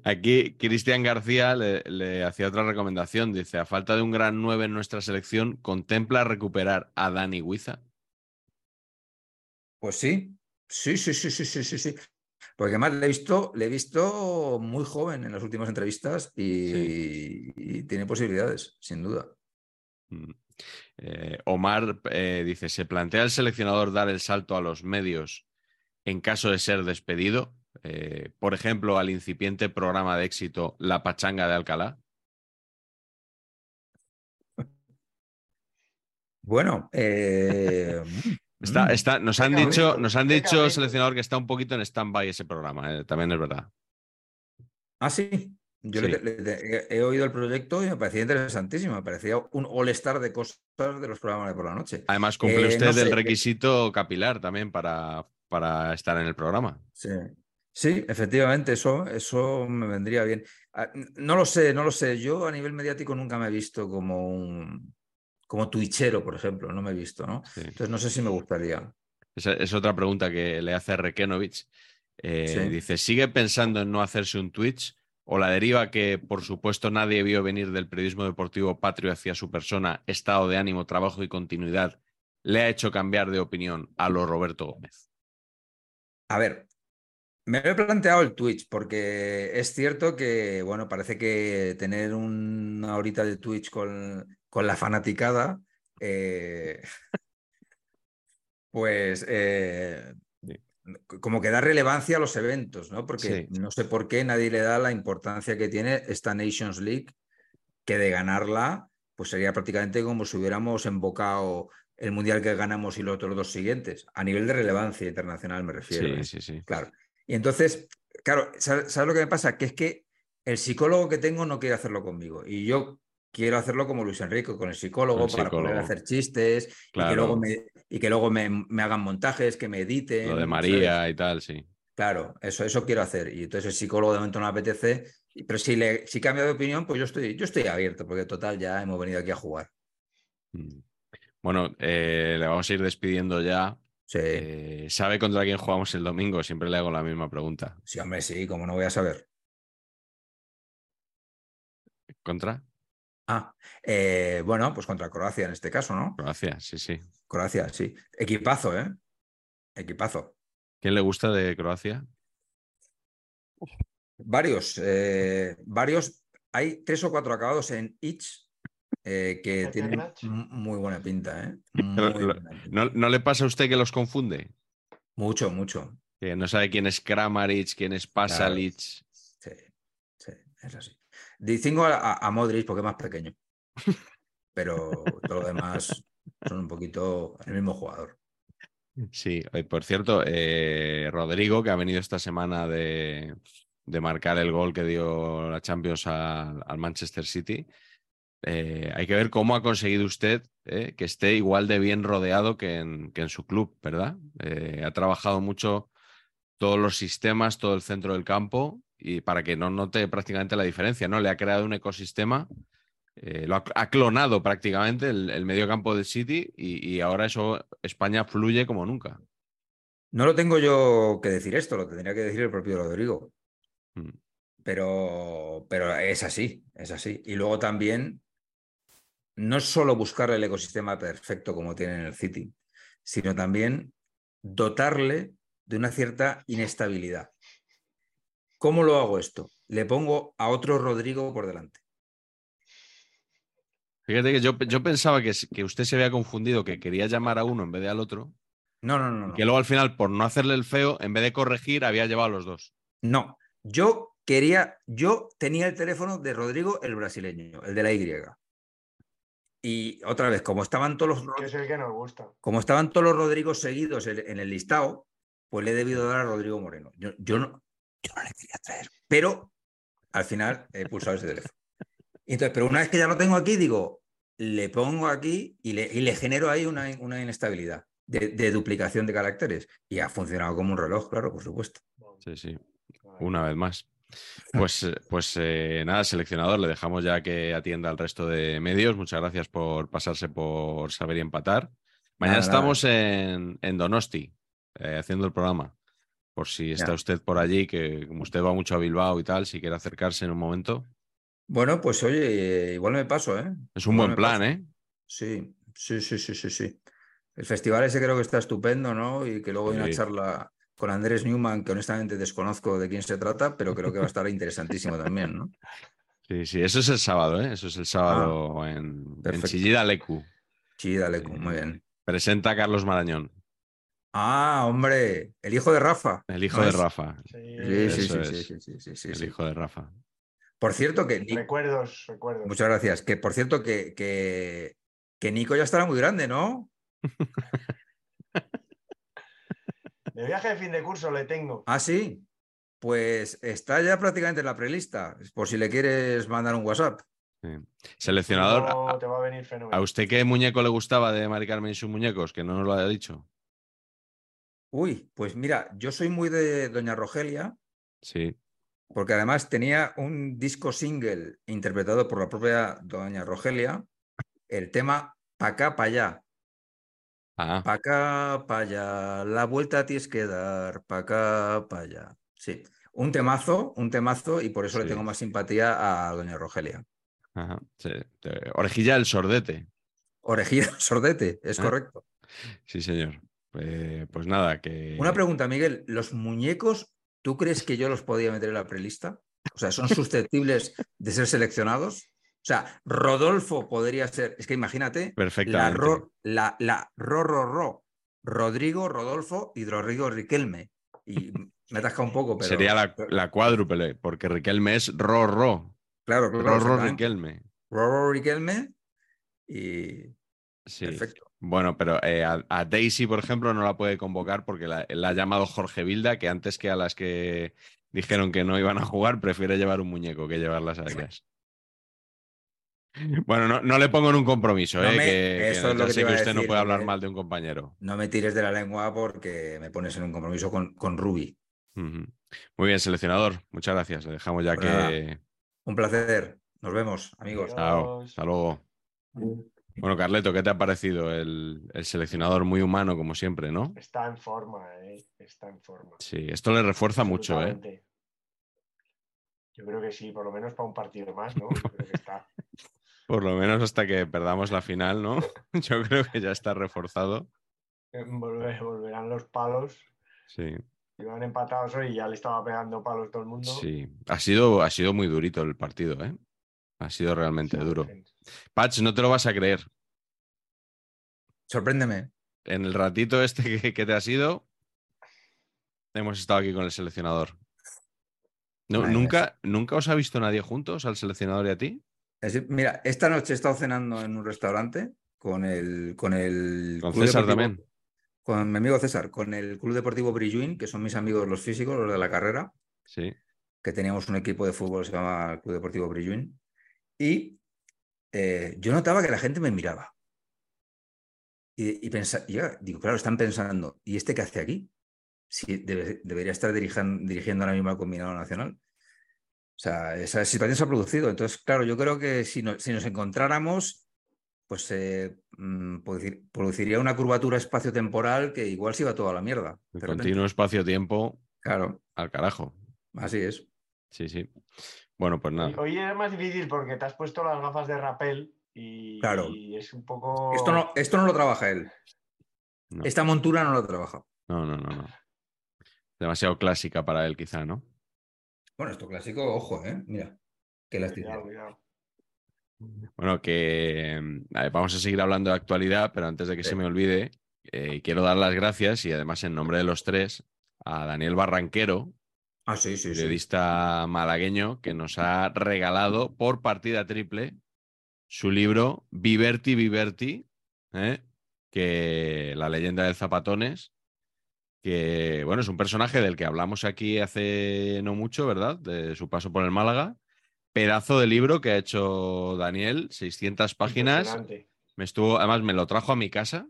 Speaker 2: Aquí Cristian García le, hacía otra recomendación. Dice, a falta de un gran 9 en nuestra selección, ¿contempla recuperar a Dani Huiza?
Speaker 3: Pues sí, sí, sí, sí, sí, sí, sí, sí. Porque además le he visto, le he visto muy joven en las últimas entrevistas y, tiene posibilidades, sin duda.
Speaker 2: Mm. Eh, Omar eh, dice: ¿Se plantea el seleccionador dar el salto a los medios en caso de ser despedido? Eh, por ejemplo, al incipiente programa de éxito La Pachanga de Alcalá?
Speaker 3: Bueno, eh,
Speaker 2: está, mm. está, nos han dicho, nos han dicho, seleccionador, que está un poquito en stand-by ese programa, eh, también es verdad.
Speaker 3: Ah, sí. Yo he, oído el proyecto y me parecía interesantísimo. Me parecía un all-star de cosas de los programas de por la noche.
Speaker 2: Además, cumple usted el requisito capilar también para, para estar en el programa.
Speaker 3: Sí. Sí, efectivamente, eso, eso me vendría bien. Ah, no lo sé, no lo sé. Yo a nivel mediático nunca me he visto como un como twitchero, por ejemplo, no me he visto, ¿no? Entonces no sé si me gustaría.
Speaker 2: Esa es otra pregunta que le hace Rekenovich. Eh, dice, ¿sigue pensando en no hacerse un Twitch? ¿O la deriva que, por supuesto, nadie vio venir del periodismo deportivo patrio hacia su persona, estado de ánimo, trabajo y continuidad, le ha hecho cambiar de opinión a lo Roberto Gómez?
Speaker 3: A ver, me he planteado el Twitch porque es cierto que, bueno, parece que tener una horita de Twitch con, con la fanaticada, eh, pues eh, como que da relevancia a los eventos, ¿no? Porque no sé por qué nadie le da la importancia que tiene esta Nations League, que de ganarla, pues sería prácticamente como si hubiéramos invocado el mundial que ganamos y los otros dos siguientes, a nivel de relevancia internacional me refiero.
Speaker 2: Sí,
Speaker 3: ¿eh?
Speaker 2: sí, sí.
Speaker 3: Claro. Y entonces, claro, ¿sabes, lo que me pasa? Que es que el psicólogo que tengo no quiere hacerlo conmigo. Y yo quiero hacerlo como Luis Enrique, con el psicólogo, para poder hacer chistes y que luego, me, y que luego me, hagan montajes, que me editen.
Speaker 2: Lo de María y tal, sí.
Speaker 3: Claro, eso, eso quiero hacer. Y entonces el psicólogo de momento no me apetece. Pero si, le, si cambia de opinión, pues yo estoy, yo estoy abierto, porque total ya hemos venido aquí a jugar.
Speaker 2: Mm. Bueno, eh, le vamos a ir despidiendo ya. Eh, ¿Sabe contra quién jugamos el domingo? Siempre le hago la misma pregunta.
Speaker 3: Sí, hombre, sí, como no voy a saber.
Speaker 2: ¿Contra?
Speaker 3: Ah, eh, bueno, pues contra Croacia en este caso, ¿no?
Speaker 2: Croacia, sí, sí.
Speaker 3: Croacia, sí. Equipazo, ¿eh? Equipazo.
Speaker 2: ¿Quién le gusta de Croacia?
Speaker 3: Varios, eh, varios. Hay tres o cuatro acabados en each eh, que tienen muy buena pinta, ¿eh?
Speaker 2: ¿No, le pasa a usted que los confunde?
Speaker 3: Mucho, mucho.
Speaker 2: Que no sabe quién es Kramaric, quién es Pasalic. Sí,
Speaker 3: sí, es así. Distingo a, Modric porque es más pequeño. Pero todo lo demás son un poquito el mismo jugador.
Speaker 2: Sí, por cierto, eh, Rodrigo, que ha venido esta semana de, marcar el gol que dio la Champions al Manchester City, eh, hay que ver cómo ha conseguido usted eh, que esté igual de bien rodeado que en, que en su club, ¿verdad? Ha trabajado mucho todos los sistemas, todo el centro del campo, y para que no note prácticamente la diferencia, ¿no? Le ha creado un ecosistema, lo ha, clonado prácticamente el, medio campo del City y, ahora eso España fluye como nunca.
Speaker 3: No lo tengo yo que decir esto, lo tendría que decir el propio Rodrigo. Mm. Pero, pero es así, es así. Y luego también no es solo buscar el ecosistema perfecto como tiene en el City, sino también dotarle de una cierta inestabilidad. ¿Cómo lo hago esto? Le pongo a otro Rodrigo por delante.
Speaker 2: Fíjate que yo, yo pensaba que, que, usted se había confundido, que quería llamar a uno en vez de al otro.
Speaker 3: No, no, no, no.
Speaker 2: Que luego al final, por no hacerle el feo, en vez de corregir, había llevado a los dos.
Speaker 3: No, yo quería, yo tenía el teléfono de Rodrigo el brasileño, el de la Y. Y otra vez, como estaban todos los.
Speaker 4: Que es el que nos gusta.
Speaker 3: Como estaban todos los Rodrigos seguidos en el listado, pues le he debido dar a Rodrigo Moreno. Yo, yo, no, yo no le quería traer. Pero al final he pulsado ese teléfono. Entonces, pero una vez que ya lo tengo aquí, digo, le pongo aquí y le, y le genero ahí una, una inestabilidad de, de, duplicación de caracteres. Y ha funcionado como un reloj, claro, por supuesto.
Speaker 2: Sí, sí. Una vez más. Pues, eh, pues eh, nada, seleccionador, le dejamos ya que atienda al resto de medios. Muchas gracias por pasarse por saber y empatar. Mañana estamos En, Donosti, eh, haciendo el programa. Por si está
Speaker 3: Ya.
Speaker 2: usted por allí, que como usted va mucho a Bilbao y tal, si quiere acercarse en un momento.
Speaker 3: Bueno, pues oye, igual me paso, ¿eh?
Speaker 2: Es un
Speaker 3: Igual
Speaker 2: buen plan,
Speaker 3: paso.
Speaker 2: ¿eh?
Speaker 3: Sí, sí, sí, sí, sí, sí. El festival ese creo que está estupendo, ¿no? Y que luego hay una charla con Andrés Newman, que honestamente desconozco de quién se trata, pero creo que va a estar interesantísimo también, ¿no?
Speaker 2: Sí, sí, eso es el sábado, ¿eh? Eso es el sábado en, en
Speaker 3: Ah, perfecto.
Speaker 2: Chillida Lecu.
Speaker 3: Sí, dale,
Speaker 2: Sí.
Speaker 3: muy bien.
Speaker 2: Presenta a Carlos Marañón,
Speaker 3: Ah, hombre, el hijo de Rafa.
Speaker 2: el hijo
Speaker 3: ¿no
Speaker 2: de
Speaker 3: es?
Speaker 2: Rafa.
Speaker 3: Sí, sí, sí, sí, sí, sí, sí, sí,
Speaker 2: El
Speaker 3: sí.
Speaker 2: hijo de Rafa.
Speaker 3: Por cierto, que
Speaker 4: Recuerdos, recuerdos.
Speaker 3: muchas gracias. Que por cierto, que, que, que Nico ya estará muy grande, ¿no?
Speaker 4: De viaje de fin de curso le tengo.
Speaker 3: Ah, sí. Pues está ya prácticamente en la prelista, por si le quieres mandar un WhatsApp.
Speaker 2: Sí. Seleccionador,
Speaker 4: No
Speaker 2: a,
Speaker 4: te va a venir
Speaker 2: a
Speaker 4: fenomenal.
Speaker 2: usted qué muñeco le gustaba de Mari Carmen y sus muñecos? Que no nos lo haya dicho.
Speaker 3: Uy, pues mira, yo soy muy de Doña Rogelia,
Speaker 2: Sí.
Speaker 3: porque además tenía un disco single interpretado por la propia Doña Rogelia, el tema Pa' acá, pa' allá.
Speaker 2: Ah,
Speaker 3: Pa' acá, pa' allá, la vuelta tienes que dar, pa' acá, pa' allá. Sí, un temazo, un temazo, y por eso le tengo más simpatía a Doña Rogelia.
Speaker 2: ajá, sí. Orejilla del sordete.
Speaker 3: Orejilla sordete, es
Speaker 2: Ah.
Speaker 3: correcto.
Speaker 2: Sí, señor. Eh, pues nada, que.
Speaker 3: Una pregunta, Miguel, ¿los muñecos, tú crees que yo los podía meter en la prelista? O sea, ¿son susceptibles de ser seleccionados? O sea, Rodolfo podría ser, es que imagínate, la
Speaker 2: Perfectamente.
Speaker 3: ro, la, la ro, ro, ro, Rodrigo, Rodolfo y Rodrigo Riquelme. Y me atasca un poco, pero...
Speaker 2: Sería la, la cuádruple, porque Riquelme es Rorro.
Speaker 3: Claro, claro,
Speaker 2: Rorro
Speaker 3: exactamente.
Speaker 2: Riquelme.
Speaker 3: Rorro Riquelme y...
Speaker 2: Sí.
Speaker 3: Perfecto.
Speaker 2: Bueno, pero eh, a, a Daisy, por ejemplo, no la puede convocar porque la, la ha llamado Jorge Vilda, que antes que a las que dijeron que no iban a jugar, prefiere llevar un muñeco que llevarlas a ellas. Bueno, no, no le pongo en un compromiso,
Speaker 3: No
Speaker 2: ¿eh?
Speaker 3: me-
Speaker 2: que, que
Speaker 3: eso es lo que
Speaker 2: sé
Speaker 3: te iba
Speaker 2: que
Speaker 3: a
Speaker 2: usted no puede hablar mal de un compañero.
Speaker 3: No me tires de la lengua porque me pones en un compromiso con, con Ruby.
Speaker 2: Muy bien, seleccionador. Muchas gracias. Le dejamos ya
Speaker 3: Pues
Speaker 2: que.
Speaker 3: Un placer. Nos vemos, amigos.
Speaker 2: Chao. Hasta luego. Bueno, Carleto, ¿qué te ha parecido el, el seleccionador muy humano, como siempre, no?
Speaker 4: Está en forma, ¿eh? Está en forma.
Speaker 2: Sí, esto le refuerza mucho, ¿eh?
Speaker 4: Yo creo que sí, por lo menos para un partido más, ¿no? Yo creo que está.
Speaker 2: Por lo menos hasta que perdamos la final, ¿no? Yo creo que ya está reforzado.
Speaker 4: Volver- volverán los palos.
Speaker 2: Sí,
Speaker 4: Iban empatados hoy y ya le estaba pegando palos todo el mundo.
Speaker 2: sí. Ha sido, ha sido muy durito el partido, ¿eh? Ha sido realmente
Speaker 4: Sí,
Speaker 2: duro.
Speaker 4: gente.
Speaker 2: Patch, no te lo vas a creer.
Speaker 3: Sorpréndeme.
Speaker 2: En el ratito este que, que te ha sido, hemos estado aquí con el seleccionador. No. ¿nunca, ¿Nunca os ha visto nadie juntos, al seleccionador y a ti?
Speaker 3: Es mira, esta noche he estado cenando en un restaurante con el. Con, el
Speaker 2: Con
Speaker 3: Club
Speaker 2: César
Speaker 3: Deportivo-
Speaker 2: también.
Speaker 3: Con mi amigo César, con el Club Deportivo Brilluin, que son mis amigos los físicos, los de la carrera,
Speaker 2: Sí.
Speaker 3: que teníamos un equipo de fútbol que se llama Club Deportivo Brilluin. Y eh, yo notaba que la gente me miraba. Y, y pensa- y yo digo, claro, están pensando, ¿y este qué hace aquí? Si debe- debería estar dirijan- dirigiendo ahora mismo al combinado nacional. O sea, esa situación se ha producido. Entonces, claro, yo creo que si, no- si nos encontráramos, pues se produciría una curvatura espacio-temporal que igual se iba toda la mierda.
Speaker 2: El continuo espacio-tiempo
Speaker 3: Claro,
Speaker 2: al carajo.
Speaker 3: así es.
Speaker 2: Sí, sí. Bueno, pues nada.
Speaker 4: hoy es más difícil porque te has puesto las gafas de rapel y,
Speaker 3: Claro.
Speaker 4: y es un poco.
Speaker 3: Esto no, esto no lo trabaja él.
Speaker 2: No.
Speaker 3: Esta montura no lo trabaja.
Speaker 2: No, no, no, no. Demasiado clásica para él, quizá, ¿no?
Speaker 3: Bueno, esto clásico, ojo, ¿eh? Mira, qué
Speaker 4: cuidado.
Speaker 2: Bueno, que a ver, vamos a seguir hablando de actualidad, pero antes de que se me olvide, eh, quiero dar las gracias y además en nombre de los tres a Daniel Barranquero,
Speaker 3: Ah, sí, sí, sí.
Speaker 2: periodista malagueño, que nos ha regalado por partida triple su libro Viverti Viverti, ¿eh? que la leyenda del Zapatones, que bueno, es un personaje del que hablamos aquí hace no mucho, ¿verdad? De su paso por el Málaga. Pedazo de libro que ha hecho Daniel, 600 páginas. Me estuvo, además me lo trajo a mi casa,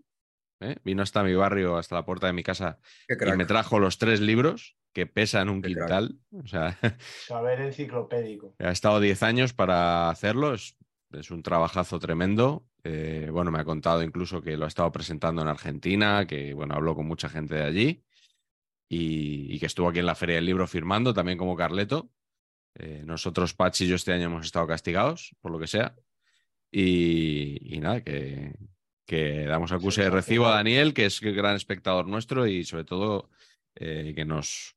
Speaker 2: ¿eh? vino hasta mi barrio, hasta la puerta de mi casa y me trajo los tres libros que pesan un
Speaker 3: Qué crack.
Speaker 2: quintal. O sea,
Speaker 4: Saber enciclopédico.
Speaker 2: ha estado 10 años para hacerlo. Es, es un trabajazo tremendo. Eh, bueno, me ha contado incluso que lo ha estado presentando en Argentina, que bueno, habló con mucha gente de allí. y, que estuvo aquí en la Feria del Libro firmando, también como Carleto. Eh, nosotros, Patch y yo, este año hemos estado castigados, por lo que sea. Y, nada, que, que damos acuse de recibo a Daniel, que es el gran espectador nuestro y sobre todo eh, que nos,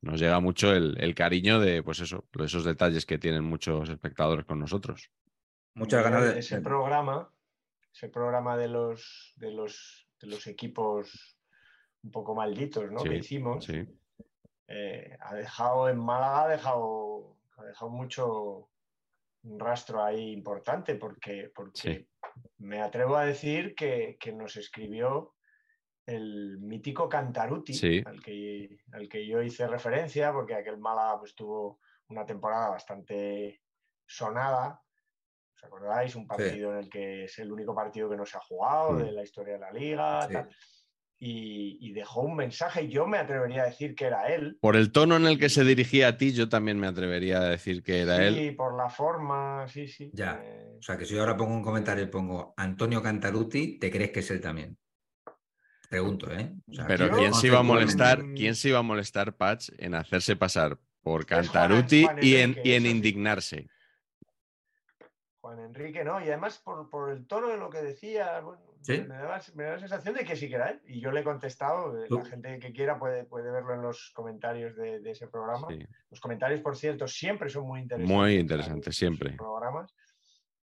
Speaker 2: nos llega mucho el, cariño de, pues eso, esos detalles que tienen muchos espectadores con nosotros.
Speaker 4: Muchas ganas de ese programa, ese programa de los, de los, de los equipos un poco malditos, ¿no? que hicimos. Eh, ha dejado en Málaga, ha dejado, ha dejado mucho un rastro ahí importante, porque, porque me atrevo a decir que, que nos escribió el mítico Cantaruti, al, que, al que yo hice referencia, porque aquel Málaga pues, tuvo una temporada bastante sonada. ¿Os acordáis? Un partido en el que es el único partido que no se ha jugado mm. de la historia de la liga. Y, dejó un mensaje. Yo me atrevería a decir que era él.
Speaker 2: Por el tono en el que se dirigía a ti, yo también me atrevería a decir que era él.
Speaker 4: Sí, por la forma, sí, sí.
Speaker 3: Ya. Eh, o sea, que si yo ahora pongo un comentario y pongo Antonio Cantaruti, ¿te crees que es él también? Pregunto, ¿eh?
Speaker 2: Pero ¿quién se iba a molestar, quién se iba a molestar, Patch, en hacerse pasar por Cantaruti y, en, en indignarse?
Speaker 4: Juan Enrique, ¿no? Y además por, el tono de lo que decía, me, da, la sensación de que sí que. Y yo le he contestado, eh, la gente que quiera puede, puede verlo en los comentarios de, ese programa. Los comentarios, por cierto, siempre son muy interesantes.
Speaker 2: Muy interesantes, siempre.
Speaker 4: Programas.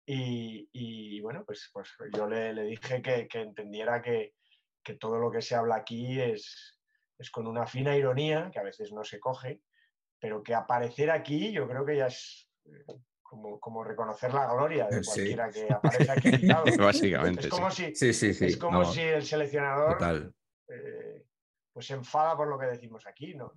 Speaker 4: Y, bueno, pues, pues yo le, dije que, que entendiera que, que todo lo que se habla aquí es, es con una fina ironía, que a veces no se coge, pero que aparecer aquí yo creo que ya es eh, como, como reconocer la gloria de cualquiera que aparece aquí.
Speaker 2: Básicamente.
Speaker 4: Es como, si, es como si el seleccionador eh, pues se enfada por lo que decimos aquí. No,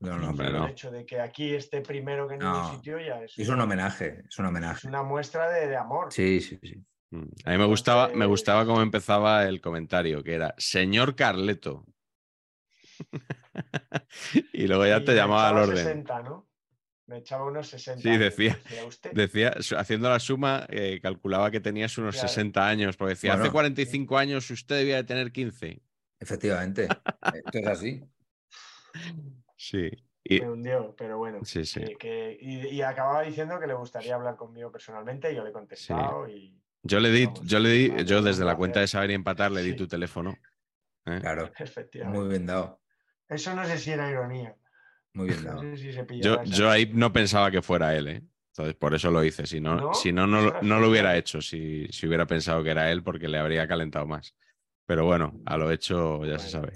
Speaker 4: no, no. el hecho de que aquí esté primero que en ningún sitio ya es.
Speaker 3: Es un homenaje, es un homenaje. Es
Speaker 4: una muestra de, de amor.
Speaker 3: Sí, sí, sí.
Speaker 2: Mm. A mí me gustaba, me gustaba cómo empezaba el comentario, que era señor Carleto. y luego ya te llamaba al orden.
Speaker 4: 60, ¿no? Me echaba unos 60.
Speaker 2: Sí, decía, decía, haciendo la suma, eh, calculaba que tenías unos 60 años, porque decía, hace 45 años usted debía de tener 15.
Speaker 3: Efectivamente, esto es así.
Speaker 2: Sí.
Speaker 4: Y... Me hundió, pero bueno. Sí, sí. y, acababa diciendo que le gustaría hablar conmigo personalmente, y yo le he contestado y
Speaker 2: yo le di, yo le di, yo desde la cuenta de saber y empatar le di tu teléfono.
Speaker 3: ¿eh? Claro. Muy bien dado.
Speaker 4: Eso no sé si era ironía.
Speaker 3: Muy bien dado.
Speaker 2: yo, yo, ahí no pensaba que fuera él, ¿eh? Entonces por eso lo hice. Si no, ¿No? Si no, no, lo hubiera hecho, si, si, hubiera pensado que era él, porque le habría calentado más. Pero bueno, a lo hecho ya se sabe.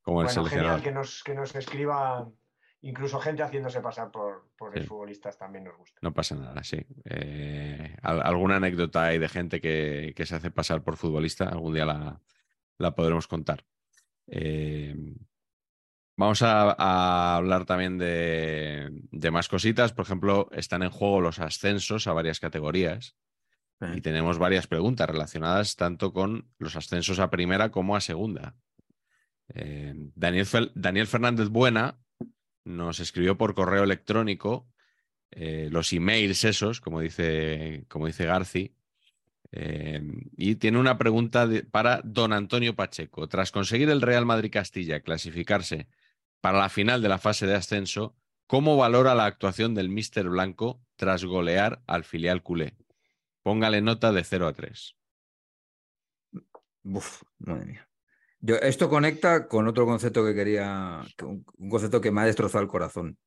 Speaker 2: Como el seleccionador.
Speaker 4: que nos, que nos escriba incluso gente haciéndose pasar por, por futbolistas también nos gusta.
Speaker 2: No pasa nada, sí. Eh, alguna anécdota hay de gente que, se hace pasar por futbolista, algún día la, podremos contar. Eh, vamos a, hablar también de, más cositas. Por ejemplo, están en juego los ascensos a varias categorías. Y tenemos varias preguntas relacionadas tanto con los ascensos a primera como a segunda. Eh, Daniel, Daniel Fernández Buena nos escribió por correo electrónico eh, los emails esos, como dice, como dice Garci, eh, y tiene una pregunta para don Antonio Pacheco. Tras conseguir el Real Madrid Castilla clasificarse para la final de la fase de ascenso, ¿cómo valora la actuación del Mister Blanco tras golear al filial culé? Póngale nota de 0 a 3.
Speaker 3: Uf, madre mía esto conecta con otro concepto que quería, un concepto que me ha destrozado el corazón,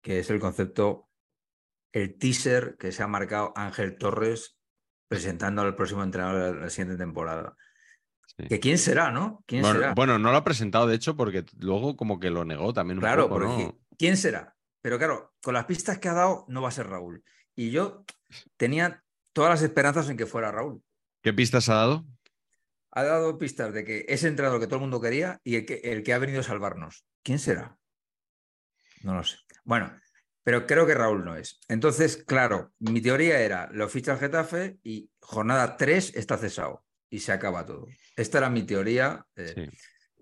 Speaker 3: que es el concepto, el teaser que se ha marcado Ángel Torres presentando al próximo entrenador de la siguiente temporada. Que quién será, ¿no? ¿Quién
Speaker 2: bueno,
Speaker 3: será?
Speaker 2: bueno, no lo ha presentado, de hecho, porque luego como que lo negó también un
Speaker 3: claro,
Speaker 2: poco,
Speaker 3: ¿no? ¿quién será? Pero claro, con las pistas que ha dado, no va a ser Raúl. Y yo tenía todas las esperanzas en que fuera Raúl.
Speaker 2: ¿Qué pistas ha dado?
Speaker 3: ha dado pistas de que es el entrenador que todo el mundo quería y el que, el que ha venido a salvarnos. ¿Quién será? No lo sé. Bueno, pero creo que Raúl no es. Entonces, claro, mi teoría era, lo ficha el Getafe y jornada 3 está cesado y se acaba todo. Esta era mi teoría. Eh,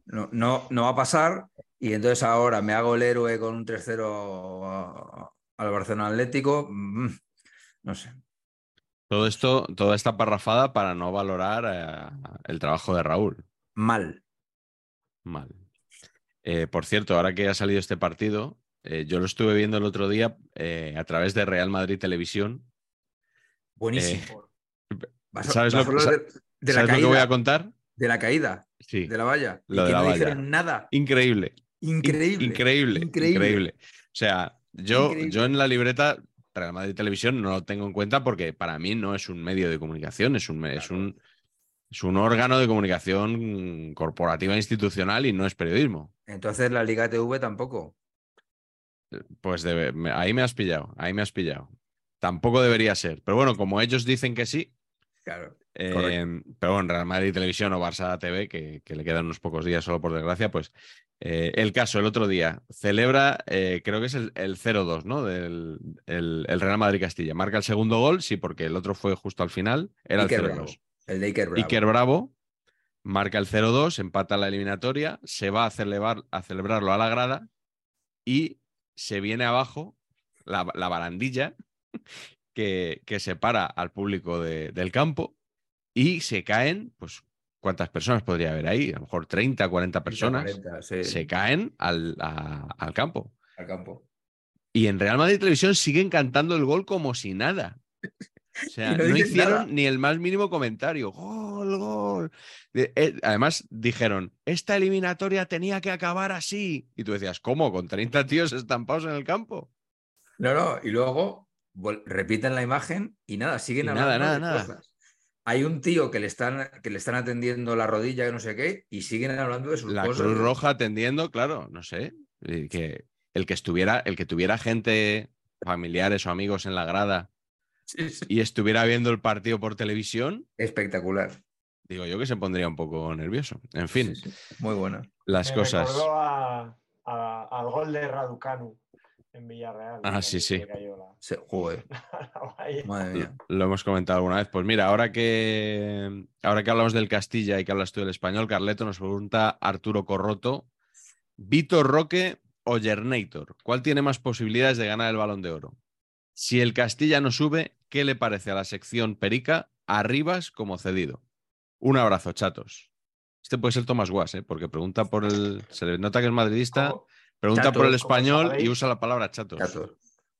Speaker 3: no, no, no, va a pasar y entonces ahora me hago el héroe con un 3-0 al Barcelona Atlético. Mm, no sé.
Speaker 2: Todo esto, toda esta parrafada para no valorar eh, el trabajo de Raúl.
Speaker 3: Mal.
Speaker 2: Mal. Eh, por cierto, ahora que ha salido este partido, yo lo estuve viendo el otro día a través de Real Madrid Televisión.
Speaker 3: Buenísimo.
Speaker 2: Vas a, ¿Sabes, lo, que voy a contar?
Speaker 3: De la caída.
Speaker 2: Sí.
Speaker 3: De la valla.
Speaker 2: Lo de
Speaker 3: no
Speaker 2: la
Speaker 3: dijeron nada.
Speaker 2: Increíble.
Speaker 3: Increíble.
Speaker 2: increíble. Increíble. O sea, yo, yo en la libreta Real Madrid Televisión no lo tengo en cuenta porque para mí no es un medio de comunicación, es un, es un, es un órgano de comunicación corporativa institucional y no es periodismo.
Speaker 3: Entonces la Liga TV tampoco.
Speaker 2: Pues ahí me has pillado, ahí me has pillado. Tampoco debería ser. Pero bueno, como ellos dicen que sí.
Speaker 3: Claro.
Speaker 2: Eh, pero bueno, Real Madrid Televisión o Barça TV, que, le quedan unos pocos días solo por desgracia, pues eh, el caso, el otro día, celebra, eh, creo que es el, 0-2, ¿no? Del el, Real Madrid Castilla. Marca el segundo gol, sí, porque el otro fue justo al final, era el 0-2.
Speaker 3: El de Iker Bravo.
Speaker 2: Iker Bravo marca el 0-2, empata la eliminatoria, se va a, celebrar, a celebrarlo a la grada y se viene abajo la, barandilla que, que, separa al público del campo y se caen, pues, ¿cuántas personas podría haber ahí? A lo mejor 30, 40 personas se caen al, al campo.
Speaker 3: Al campo.
Speaker 2: Y en Real Madrid Televisión siguen cantando el gol como si nada. O sea, no, hicieron ni el más mínimo comentario. Gol, gol. Eh, además, dijeron, esta eliminatoria tenía que acabar así. Y tú decías, ¿cómo? ¿Con 30 tíos estampados en el campo?
Speaker 3: No, no, y luego repiten la imagen y nada, siguen
Speaker 2: hablando nada, nada, nada.
Speaker 3: Hay un tío que le están, que le están atendiendo la rodilla, que no sé qué, y siguen hablando de sus
Speaker 2: la
Speaker 3: cosas.
Speaker 2: La Cruz Roja atendiendo, claro, no sé. Que el que estuviera, el que tuviera gente, familiares o amigos en la grada y estuviera viendo el partido por televisión.
Speaker 3: Espectacular.
Speaker 2: Digo yo que se pondría un poco nervioso. En fin.
Speaker 3: Muy bueno.
Speaker 2: Las cosas.
Speaker 4: al gol de Raducanu en Villarreal.
Speaker 2: Ah, sí, sí.
Speaker 3: Madre mía.
Speaker 2: Lo hemos comentado alguna vez. Pues mira, ahora que, ahora que hablamos del Castilla y que hablas tú del español, Carleto nos pregunta Arturo Corroto, ¿Vitor Roque o Gernator? ¿Cuál tiene más posibilidades de ganar el balón de oro? Si el Castilla no sube, ¿qué le parece a la sección Perica Arribas como cedido? Un abrazo, chatos. Este puede ser Tomás Guas, ¿eh? porque pregunta por el. Se le nota que es madridista, pregunta por el español y usa la palabra chatos.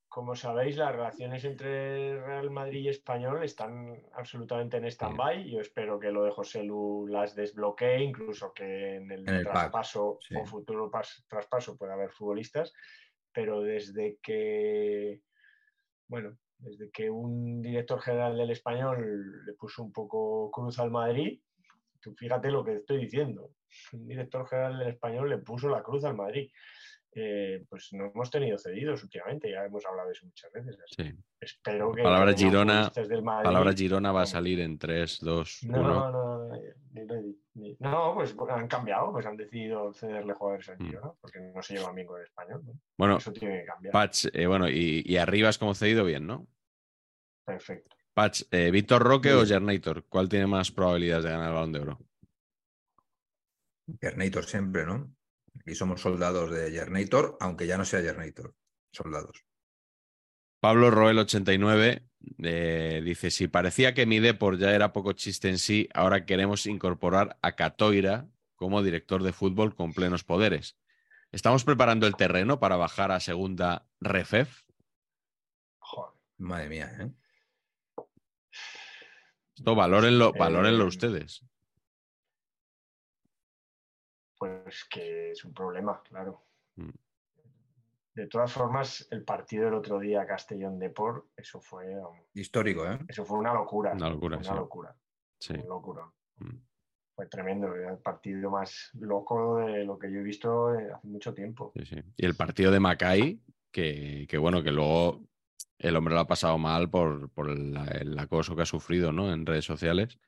Speaker 4: Como sabéis, las relaciones entre Real Madrid y Español están absolutamente en stand-by. Yo espero que lo de José Lu las desbloquee, incluso que en el, traspaso o futuro traspaso pueda haber futbolistas. Pero desde que bueno, desde que un director general del español le puso un poco cruz al Madrid, tú fíjate lo que estoy diciendo, un director general del español le puso la cruz al Madrid. Eh, pues no hemos tenido cedidos últimamente, ya hemos hablado de eso muchas veces. Espero que.
Speaker 2: Palabra Girona, palabra Girona va a salir en 3, 2,
Speaker 4: no, 1. No, no, no, pues han cambiado, pues han decidido cederle jugadores a mm. Girona, porque no se llevan bien con el español.
Speaker 2: Bueno,
Speaker 4: eso tiene que cambiar.
Speaker 2: Patch, eh, bueno, y, y Arribas como cedido bien, ¿no?
Speaker 4: Perfecto.
Speaker 2: Patch, eh, ¿Víctor Roque o Gernator? ¿Cuál tiene más probabilidades de ganar el balón de oro?
Speaker 3: Gernator siempre, ¿no? Y somos soldados de Yernator, aunque ya no sea Yernator, soldados.
Speaker 2: Pablo Roel 89 eh, dice, si parecía que mi Depor ya era poco chiste en sí, ahora queremos incorporar a Catoira como director de fútbol con plenos poderes. ¿Estamos preparando el terreno para bajar a segunda Refef?
Speaker 3: madre mía, ¿eh?
Speaker 2: Esto valórenlo, valórenlo eh, ustedes
Speaker 4: pues que es un problema, claro. Mm. De todas formas, el partido del otro día Castellón de Por, eso fue
Speaker 3: histórico, ¿eh?
Speaker 4: Eso fue una locura.
Speaker 2: Una locura,
Speaker 4: una locura.
Speaker 2: Sí.
Speaker 4: Una locura. Mm. Fue tremendo, el partido más loco de lo que yo he visto eh, hace mucho tiempo.
Speaker 2: Sí, sí. Y el partido de Macay, que, bueno, que luego el hombre lo ha pasado mal por, por el acoso que ha sufrido ¿no? en redes sociales.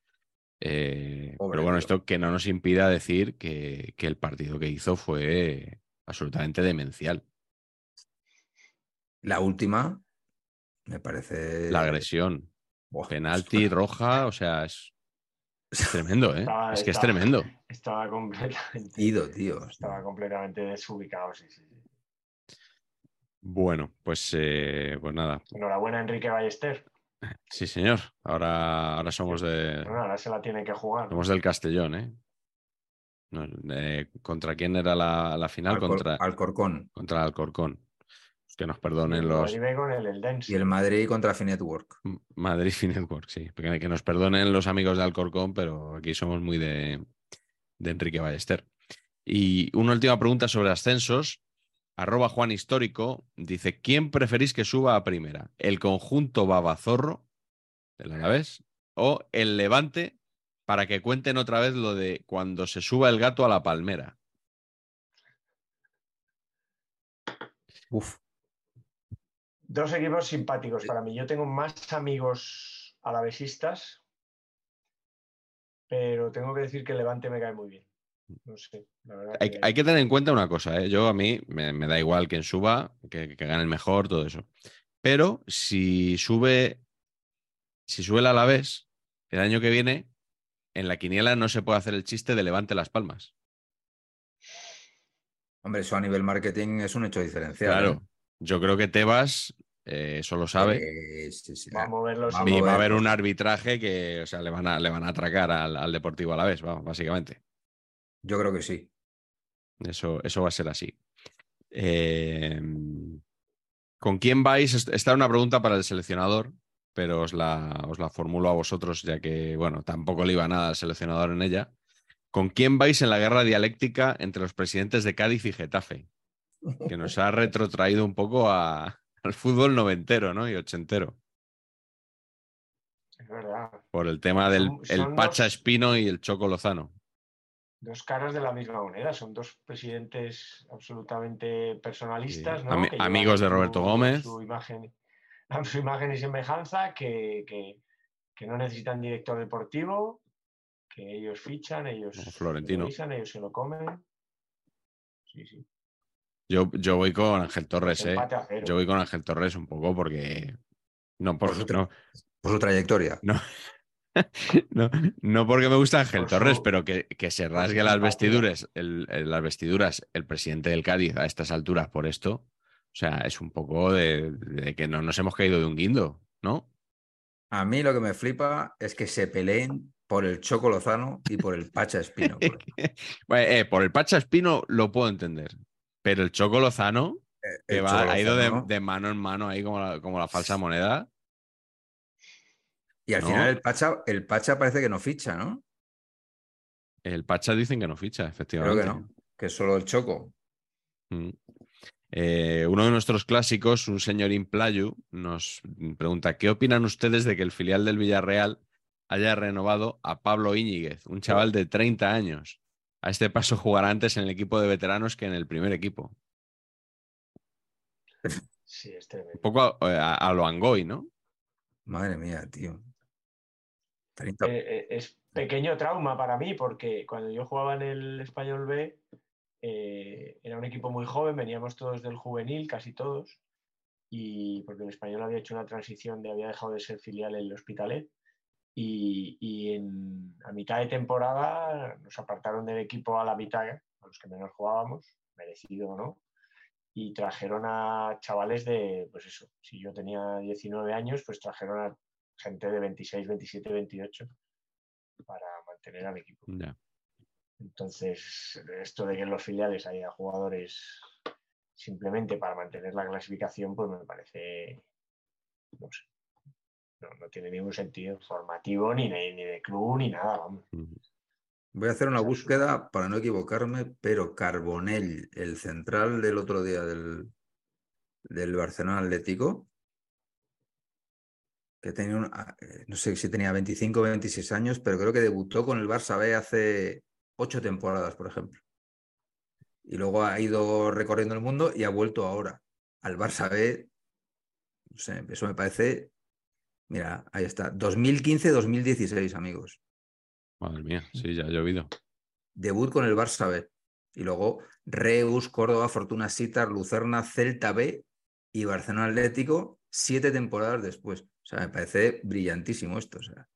Speaker 2: Eh, pero bueno, esto que no nos impida decir que, el partido que hizo fue absolutamente demencial.
Speaker 3: La última, me parece.
Speaker 2: La agresión. Penalti, roja, o sea, es, tremendo, ¿eh? es que es tremendo.
Speaker 4: Estaba completamente.
Speaker 3: Ido, tío.
Speaker 4: Estaba completamente desubicado, sí, sí.
Speaker 2: Bueno, pues, eh, pues nada.
Speaker 4: Enhorabuena, Enrique Ballester.
Speaker 2: Sí, señor. Ahora, ahora somos de.
Speaker 4: ahora se la tiene que jugar.
Speaker 2: Somos del Castellón, ¿eh? No, eh, ¿Contra quién era la, la final?
Speaker 3: Alcor-
Speaker 2: contra,
Speaker 3: Alcorcón.
Speaker 2: contra Alcorcón. Que nos perdonen
Speaker 4: El
Speaker 2: los
Speaker 4: Madrid ve con el Eldense.
Speaker 3: Y el Madrid contra Finetwork.
Speaker 2: Madrid Network, sí. Que, que nos perdonen los amigos de Alcorcón, pero aquí somos muy de, de Enrique Ballester. Y una última pregunta sobre ascensos. Arroba Juan Histórico dice: ¿Quién preferís que suba a primera? ¿El conjunto Babazorro del Alavés o el Levante para que cuenten otra vez lo de cuando se suba el gato a la palmera?
Speaker 3: Uf.
Speaker 4: Dos equipos simpáticos para mí. Yo tengo más amigos alavesistas, pero tengo que decir que el Levante me cae muy bien. No sé, la verdad.
Speaker 2: Hay,
Speaker 4: que-
Speaker 2: hay que tener en cuenta una cosa, ¿eh? yo a mí me, me da igual quién suba, que, que gane el mejor, todo eso. Pero si sube, si sube el Alavés, el año que viene, en la quiniela no se puede hacer el chiste de levante las palmas.
Speaker 3: Hombre, eso a nivel marketing es un hecho diferencial.
Speaker 2: Claro, yo creo que Tebas eh, eso lo
Speaker 3: ¿eh?
Speaker 2: sabe.
Speaker 3: Eh, sí, sí.
Speaker 4: Va a mover los
Speaker 3: Vamos
Speaker 2: y
Speaker 3: a
Speaker 2: va a haber un arbitraje que, o sea, le van a, le van a atracar al, al Deportivo Alavés, vamos, básicamente.
Speaker 3: Yo creo que sí.
Speaker 2: Eso, eso va a ser así. Eh, ¿Con quién vais? Est- Esta es una pregunta para el seleccionador, pero os la, os la formulo a vosotros, ya que, bueno, tampoco le iba nada al seleccionador en ella. ¿Con quién vais en la guerra dialéctica entre los presidentes de Cádiz y Getafe? Que nos ha retrotraído un poco a- al fútbol noventero ¿no? y ochentero,
Speaker 4: Es verdad.
Speaker 2: por el tema del
Speaker 4: Son-
Speaker 2: el Pacha Espino y el Choco Lozano.
Speaker 4: Dos caras de la misma moneda. Son dos presidentes absolutamente personalistas,
Speaker 2: Sí.
Speaker 4: ¿no?
Speaker 2: Ami- amigos de
Speaker 4: su-
Speaker 2: Roberto Gómez.
Speaker 4: Su imagen, su imagen y semejanza, que, que- que no necesitan director deportivo, que ellos fichan, ellos
Speaker 2: Florentino.
Speaker 4: lo guisan, ellos se lo comen. Sí, sí.
Speaker 2: Yo, yo voy con Ángel Torres, ¿eh? Yo voy con Ángel Torres un poco porque. No,
Speaker 3: Por
Speaker 2: por,
Speaker 3: su
Speaker 2: no,
Speaker 3: Por su trayectoria.
Speaker 2: no, no, no porque me gusta Ángel Torres, pero que, que se rasgue las vestiduras, el, el- las vestiduras el presidente del Cádiz a estas alturas por esto. O sea, es un poco de, de que no nos hemos caído de un guindo, ¿no?
Speaker 3: A mí lo que me flipa es que se peleen por el Choco Lozano y por el Pacha Espino. por.
Speaker 2: Bueno, eh, por el Pacha Espino lo puedo entender, pero el Choco Lozano, que
Speaker 3: El
Speaker 2: va,
Speaker 3: Choco
Speaker 2: ha ido de, mano en mano ahí como la, como la falsa moneda.
Speaker 3: Y al
Speaker 2: ¿no?
Speaker 3: final el Pacha, el Pacha parece que no ficha, ¿no?
Speaker 2: El Pacha dicen que no ficha,
Speaker 3: Creo
Speaker 2: efectivamente.
Speaker 3: que no. Que es solo el Choco.
Speaker 2: Mm. Eh, uno de nuestros clásicos, un señor Implayu, nos pregunta: ¿Qué opinan ustedes de que el filial del Villarreal haya renovado a Pablo Íñiguez, un chaval de 30 años? A este paso jugará antes en el equipo de veteranos que en el primer equipo.
Speaker 4: Sí, es tremendo.
Speaker 2: Un poco a, a- a lo Angoy, ¿no?
Speaker 3: Madre mía, tío. 30.
Speaker 4: Eh, eh, es pequeño trauma para mí porque cuando yo jugaba en el Español B eh, era un equipo muy joven, veníamos todos del juvenil, casi todos, y porque el Español había hecho una transición de había dejado de ser filial en el Hospitalet y, a mitad de temporada nos apartaron del equipo a la mitad, a los que menos jugábamos, merecido o no, y trajeron a chavales de, pues eso, si yo tenía 19 años, pues trajeron a gente de 26, 27, 28 para mantener al equipo. Entonces, esto de que en los filiales haya jugadores simplemente para mantener la clasificación, pues me parece, no sé, no, no tiene ningún sentido formativo ni de, ni de club ni nada, vamos.
Speaker 3: Voy a hacer una búsqueda para no equivocarme, pero Carbonell, el central del otro día del, del Barcelona Atlético, que tenía un, ah, eh, no sé si tenía 25 o 26 años, pero creo que debutó con el Barça B hace ocho temporadas, por ejemplo. Y luego ha ido recorriendo el mundo y ha vuelto ahora al Barça B. No sé, eso me parece. Mira, ahí está. 2015-2016, amigos.
Speaker 2: Madre mía, sí, ya ha llovido.
Speaker 3: Debut con el Barça B. Y luego Reus, Córdoba, Fortuna Sitar, Lucerna, Celta B y Barcelona Atlético siete temporadas después. O sea, me parece brillantísimo esto. O sea.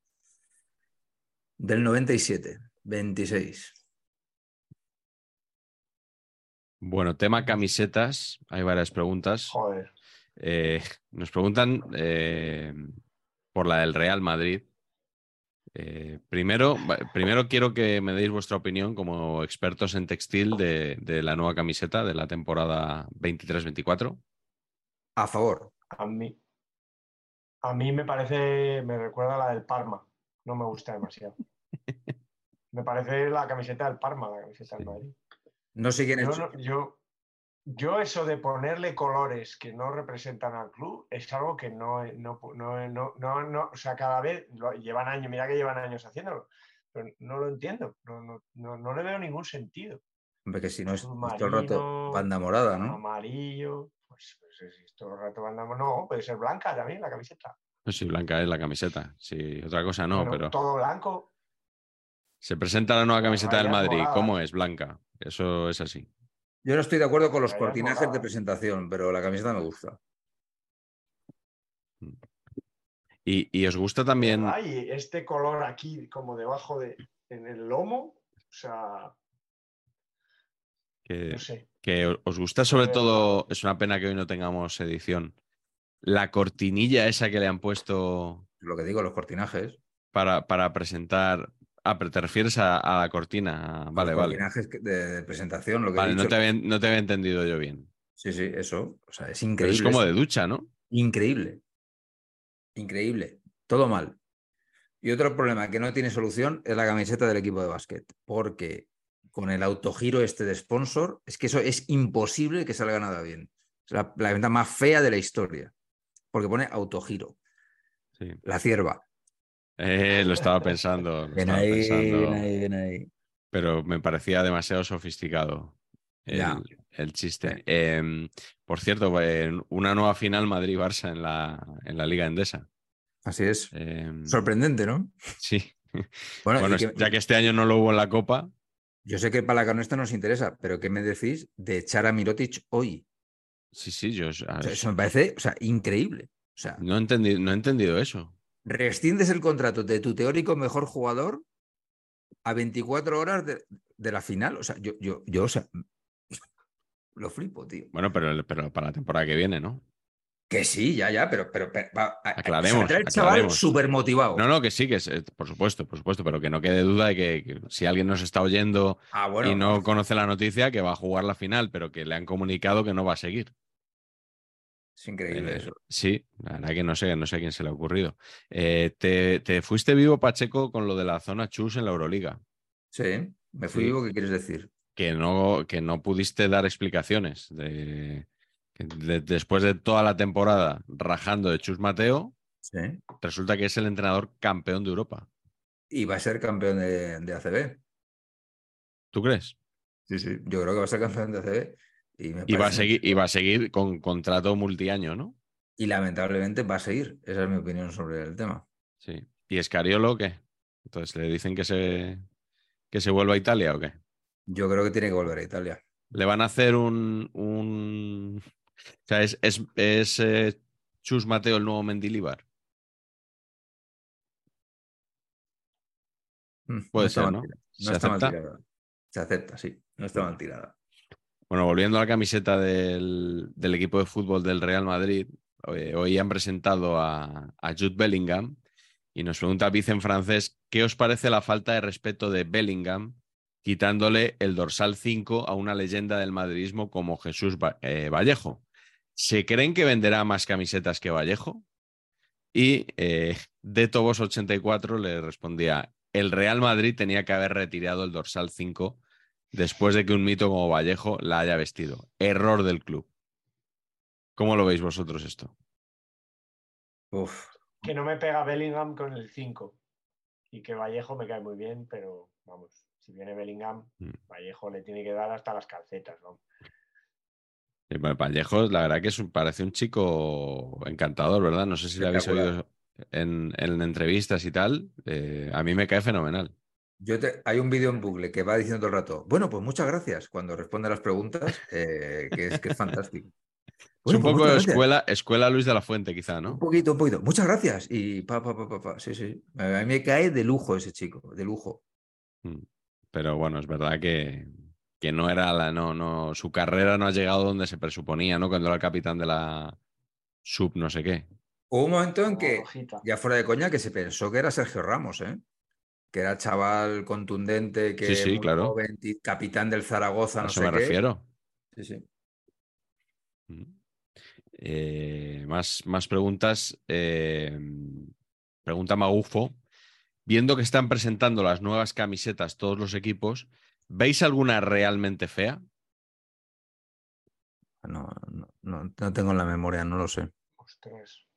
Speaker 3: Del 97, 26.
Speaker 2: Bueno, tema camisetas, hay varias preguntas.
Speaker 4: Joder,
Speaker 2: Eh, nos preguntan eh, por la del Real Madrid. Eh, primero, primero quiero que me deis vuestra opinión como expertos en textil de, de la nueva camiseta de la temporada 23-24.
Speaker 3: A favor.
Speaker 4: A mí, a mí me parece, me recuerda a la del Parma. No me gusta demasiado. me parece la camiseta del Parma, la camiseta del Madrid.
Speaker 3: No sé quién es.
Speaker 4: Yo, yo, yo eso de ponerle colores que no representan al club es algo que no, no, no, no, no, no- o sea, cada vez lo- llevan años, mira que llevan años haciéndolo, pero no lo entiendo, no, no, no, no le veo ningún sentido.
Speaker 3: Hombre, que si no es todo el rato banda morada, ¿no?
Speaker 4: Amarillo, pues, pues es- es todo el rato andamos, no, puede ser blanca también la camiseta.
Speaker 2: No si blanca es la camiseta. Si otra cosa no,
Speaker 4: Bueno,
Speaker 2: pero
Speaker 4: Todo blanco,
Speaker 2: se presenta la nueva camiseta del Madrid. ¿Cómo es? Blanca. Eso es así.
Speaker 3: Yo no estoy de acuerdo con los cortinajes de presentación, pero la camiseta me gusta.
Speaker 2: Y, y os gusta también.
Speaker 4: Hay este color aquí como debajo de, en el lomo, o sea,
Speaker 2: que-
Speaker 4: no sé.
Speaker 2: Que os gusta sobre todo, es una pena que hoy no tengamos edición, la cortinilla esa que le han puesto
Speaker 3: Lo que digo, los cortinajes.
Speaker 2: para, para presentar. Ah, pero te refieres a, a la cortina. Vale,
Speaker 3: los
Speaker 2: vale.
Speaker 3: cortinajes de, de presentación, lo que he
Speaker 2: Vale, no
Speaker 3: dicho.
Speaker 2: te, había, no te había entendido yo bien.
Speaker 3: Sí, sí, eso. O sea, es
Speaker 2: Pero
Speaker 3: increíble.
Speaker 2: es como de ducha, ¿no?
Speaker 3: Increíble. Increíble. Todo mal. Y otro problema que no tiene solución es la camiseta del equipo de básquet. Porque con el autogiro este de sponsor, es que eso es imposible que salga nada bien. Es la, la venta más fea de la historia. Porque pone autogiro.
Speaker 2: Sí.
Speaker 3: La cierva.
Speaker 2: Eh, lo estaba pensando. lo
Speaker 3: Ven
Speaker 2: estaba
Speaker 3: ahí,
Speaker 2: pensando,
Speaker 3: ahí, ven ahí.
Speaker 2: Pero me parecía demasiado sofisticado el,
Speaker 3: Ya.
Speaker 2: el chiste. Em, por cierto, una nueva final Madrid-Barça en la, en la Liga Endesa.
Speaker 3: Así es.
Speaker 2: Em,
Speaker 3: Sorprendente, ¿no?
Speaker 2: sí.
Speaker 3: Bueno,
Speaker 2: Bueno,
Speaker 3: y que-
Speaker 2: ya que este año no lo hubo en la Copa,
Speaker 3: yo sé que para la canasta nos interesa, pero ¿qué me decís de echar a Mirotic hoy?
Speaker 2: sí, sí, yo
Speaker 3: O sea, eso me parece o sea, increíble. O sea,
Speaker 2: no, he entendido, no he entendido eso.
Speaker 3: rescindes el contrato de tu teórico mejor jugador a 24 horas de, de la final. O sea, yo, yo, yo, o sea, lo flipo, tío.
Speaker 2: Bueno, pero, pero para la temporada que viene, ¿no?
Speaker 3: Que sí, ya, ya, pero, pero, pero va, a-
Speaker 2: Aclaremos,
Speaker 3: el chaval súper motivado.
Speaker 2: No, no, que sí, que es, eh, por supuesto, por supuesto, pero que no quede duda de que, que si alguien nos está oyendo
Speaker 3: Ah, bueno,
Speaker 2: y no conoce la noticia, que va a jugar la final, pero que le han comunicado que no va a seguir.
Speaker 3: es increíble
Speaker 2: Eh,
Speaker 3: eso.
Speaker 2: sí, la verdad que no sé, no sé a quién se le ha ocurrido. Eh, te, te fuiste vivo, Pacheco, con lo de la zona chus en la Euroliga,
Speaker 3: Sí, me fui
Speaker 2: sí.
Speaker 3: vivo, ¿qué quieres decir?
Speaker 2: que no, que no pudiste dar explicaciones. De, de- después de toda la temporada rajando de Chus Mateo,
Speaker 3: Sí.
Speaker 2: resulta que es el entrenador campeón de Europa.
Speaker 3: Y va a ser campeón de, de ACB.
Speaker 2: ¿Tú crees?
Speaker 3: Sí, sí. Yo creo que va a ser campeón de ACB. Y, me
Speaker 2: Y va, a seguir, y va a seguir con contrato multiaño, ¿no?
Speaker 3: y lamentablemente va a seguir. Esa es mi opinión sobre el tema.
Speaker 2: Sí. ¿Y Escariolo qué? Entonces, ¿le dicen que se, que se vuelva a Italia o qué?
Speaker 3: Yo creo que tiene que volver a Italia.
Speaker 2: Le van a hacer un. un... O sea, es, es, es, eh, Chus Mateo el nuevo Mendilibar.
Speaker 3: Mm,
Speaker 2: Puede
Speaker 3: está
Speaker 2: ser,
Speaker 3: mal
Speaker 2: ¿no?
Speaker 3: tirada.
Speaker 2: ¿Se
Speaker 3: No está mal
Speaker 2: acepta?
Speaker 3: tirada. Se acepta, sí. No está mal tirada.
Speaker 2: Bueno, volviendo a la camiseta del, del equipo de fútbol del Real Madrid, hoy, hoy han presentado a, a Jude Bellingham y nos pregunta Vice en francés, ¿qué os parece la falta de respeto de Bellingham quitándole el dorsal 5 a una leyenda del madridismo como Jesús eh, Vallejo? ¿Se creen que venderá más camisetas que Vallejo? Y eh, de Tobos 84 le respondía, el Real Madrid tenía que haber retirado el dorsal 5 después de que un mito como Vallejo la haya vestido. Error del club. ¿Cómo lo veis vosotros esto?
Speaker 3: Uf.
Speaker 4: Que no me pega Bellingham con el 5. Y que Vallejo me cae muy bien, pero vamos, si viene Bellingham,
Speaker 2: Mm.
Speaker 4: Vallejo le tiene que dar hasta las calcetas. ¿no?
Speaker 2: Eh, bueno, Vallejo, la verdad que es un- parece un chico encantador, ¿verdad? No sé si lo habéis oído en, en entrevistas y tal. Eh, a mí me cae fenomenal.
Speaker 3: Yo te- hay un vídeo en bucle que va diciendo todo el rato, bueno, pues muchas gracias cuando responde a las preguntas, eh, que, es, que es fantástico.
Speaker 2: es un
Speaker 3: pues
Speaker 2: poco
Speaker 3: gracias.
Speaker 2: escuela, escuela Luis de la Fuente, quizá,
Speaker 3: Un
Speaker 2: ¿no?
Speaker 3: poquito, un poquito. Muchas gracias. Y pa, pa, pa, pa, pa. Sí, sí. A mí me cae de lujo ese chico, de lujo.
Speaker 2: Mm. Pero bueno, es verdad que, que no era la, no, no, su carrera no ha llegado donde se presuponía, ¿no? Cuando era el capitán de la sub no sé qué.
Speaker 3: Hubo un momento en que, ya fuera de coña, que se pensó que era Sergio Ramos, ¿eh? que era chaval contundente, que
Speaker 2: Sí, sí,
Speaker 3: muy
Speaker 2: claro.
Speaker 3: joven, capitán del Zaragoza,
Speaker 2: A
Speaker 3: no
Speaker 2: eso
Speaker 3: sé
Speaker 2: me
Speaker 3: qué.
Speaker 2: refiero.
Speaker 3: Sí, sí.
Speaker 2: Mm. Eh, más, más preguntas. Eh, pregunta Magufo. Viendo que están presentando las nuevas camisetas todos los equipos, ¿veis alguna realmente fea?
Speaker 3: No, no, no, no tengo en la memoria, no lo sé.
Speaker 4: Ostras,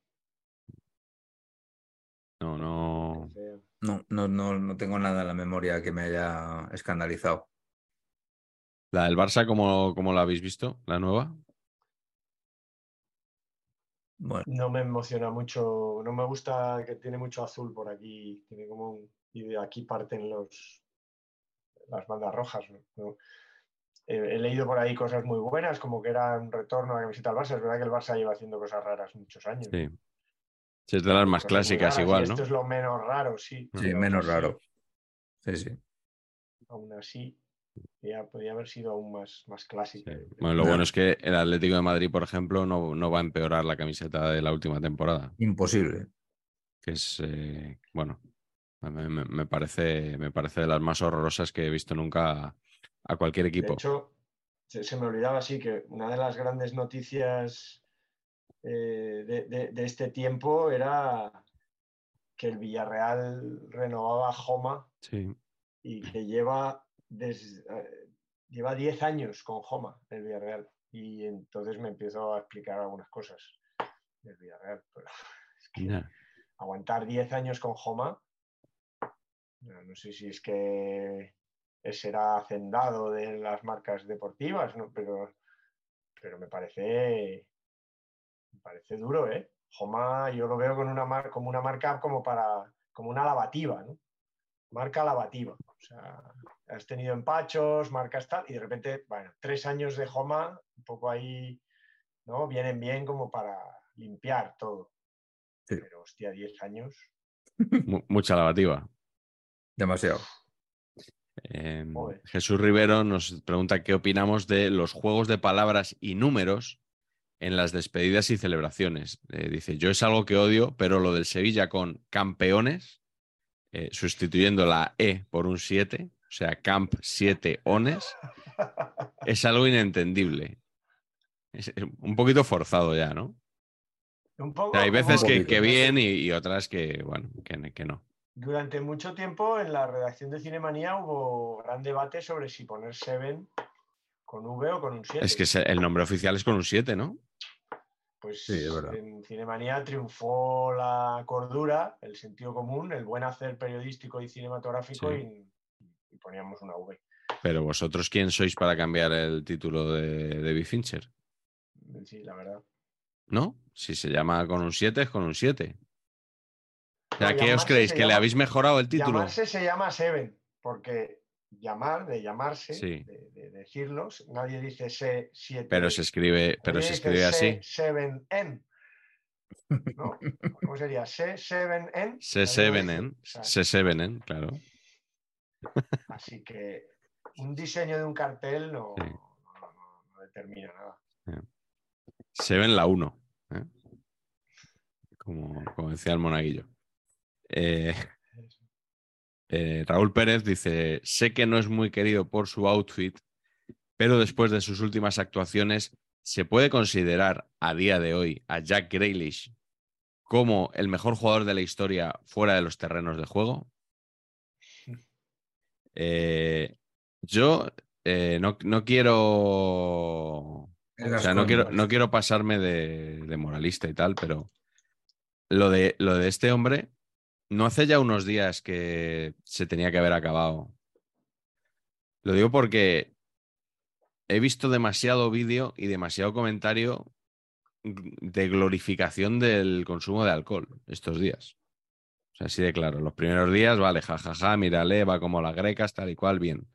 Speaker 2: No, no.
Speaker 3: No, no, no, no tengo nada en la memoria que me haya escandalizado.
Speaker 2: ¿La del Barça, cómo, cómo la habéis visto? ¿La nueva?
Speaker 3: Bueno,
Speaker 4: No me emociona mucho, no me gusta que tiene mucho azul por aquí, tiene como un, y de aquí parten los las bandas rojas. ¿no? No. He, he leído por ahí cosas muy buenas, como que era un retorno a la camiseta al Barça. Es verdad que el Barça lleva haciendo cosas raras muchos años.
Speaker 2: Sí. Sí, es de las más
Speaker 4: Cosas
Speaker 2: clásicas
Speaker 4: raras,
Speaker 2: igual, ¿no?
Speaker 4: Esto es lo menos raro, sí.
Speaker 3: sí,
Speaker 4: pero aún
Speaker 3: menos
Speaker 4: así-
Speaker 3: raro. Sí, sí.
Speaker 4: Aún así, ya podría haber sido aún más, más.
Speaker 2: Sí.
Speaker 4: creo.
Speaker 2: Bueno, lo
Speaker 3: No.
Speaker 2: bueno es que el Atlético de Madrid, por ejemplo, no, no va a empeorar la camiseta de la última temporada.
Speaker 3: Imposible.
Speaker 2: Que es, eh, bueno, me, me- me parece, me parece de las más horrorosas que he visto nunca a, a cualquier
Speaker 4: De
Speaker 2: equipo.
Speaker 4: hecho, se, se me olvidaba así que una de las grandes noticias eh, de, de- de este tiempo era que el Villarreal renovaba a Joma
Speaker 2: Sí.
Speaker 4: y que lleva, des- eh, lleva 10 años con Joma el Villarreal. Y entonces me empiezo a explicar algunas cosas del Villarreal. Pero es que aguantar 10 años con Joma, no, no sé si es que será hacendado de las marcas deportivas, ¿no? pero, pero me parece me parece duro, ¿eh? Joma yo lo veo con una mar- como una marca como para como una lavativa, ¿no? Marca lavativa. O sea, has tenido empachos, marcas tal, y de repente, bueno, tres años de Joma, un poco ahí, ¿no? Vienen bien como para limpiar todo.
Speaker 3: Sí.
Speaker 4: Pero hostia, 10 años.
Speaker 2: Mu- mucha lavativa.
Speaker 3: Demasiado.
Speaker 2: Eh,
Speaker 4: Joder.
Speaker 2: Jesús Rivero nos pregunta qué opinamos de los juegos de palabras y números en las despedidas y celebraciones. Eh, dice, yo es algo que odio, pero lo del Sevilla con campeones, eh, sustituyendo la E por un 7, o sea, camp 7 ones, es algo inentendible. Es es un poquito forzado ya, ¿no?
Speaker 4: Un
Speaker 2: O
Speaker 4: poco
Speaker 2: sea, hay veces que,
Speaker 3: poquito.
Speaker 2: que bien y, y otras que, bueno, que, que no.
Speaker 4: Durante mucho tiempo en la redacción de Cinemanía hubo gran debate sobre si poner Seven con V o con un 7.
Speaker 2: Es que el nombre oficial es con un 7, ¿no?
Speaker 4: Pues
Speaker 3: Sí, es verdad.
Speaker 4: en Cinemanía triunfó la cordura, el sentido común, el buen hacer periodístico y cinematográfico
Speaker 2: Sí.
Speaker 4: y, y poníamos una V.
Speaker 2: Pero vosotros, ¿quién sois para cambiar el título de David Fincher?
Speaker 4: Sí, la verdad.
Speaker 2: ¿No? Si se llama con un 7, es con un 7. Sea, ¿qué os creéis? ¿Que le habéis mejorado el título?
Speaker 4: Llamarse se llama Seven, porque llamar, de llamarse,
Speaker 2: Sí.
Speaker 4: de, de decirlos, nadie dice C7.
Speaker 2: Pero se escribe, pero se escribe así.
Speaker 4: 7N. ¿No? ¿Cómo sería? C7N.
Speaker 2: C7N.
Speaker 4: O sea,
Speaker 2: C7N, claro.
Speaker 4: Así que un diseño de un cartel no,
Speaker 2: Sí.
Speaker 4: no- no- no determina nada.
Speaker 2: Se ven la 1. ¿eh? Como, como decía el monaguillo. Eh, eh, Raúl Pérez dice: Sé que no es muy querido por su outfit, pero después de sus últimas actuaciones, ¿se puede considerar a día de hoy a Jack Grealish como el mejor jugador de la historia fuera de los terrenos de juego? Eh, yo eh, no, no quiero. O sea, no quiero, no quiero pasarme de, de moralista y tal, pero lo de, lo de este hombre, no hace ya unos días que se tenía que haber acabado. Lo digo porque he visto demasiado vídeo y demasiado comentario de glorificación del consumo de alcohol estos días. O sea, así de claro. Los primeros días, vale, jajaja, mírale, va como las grecas, tal y cual, bien.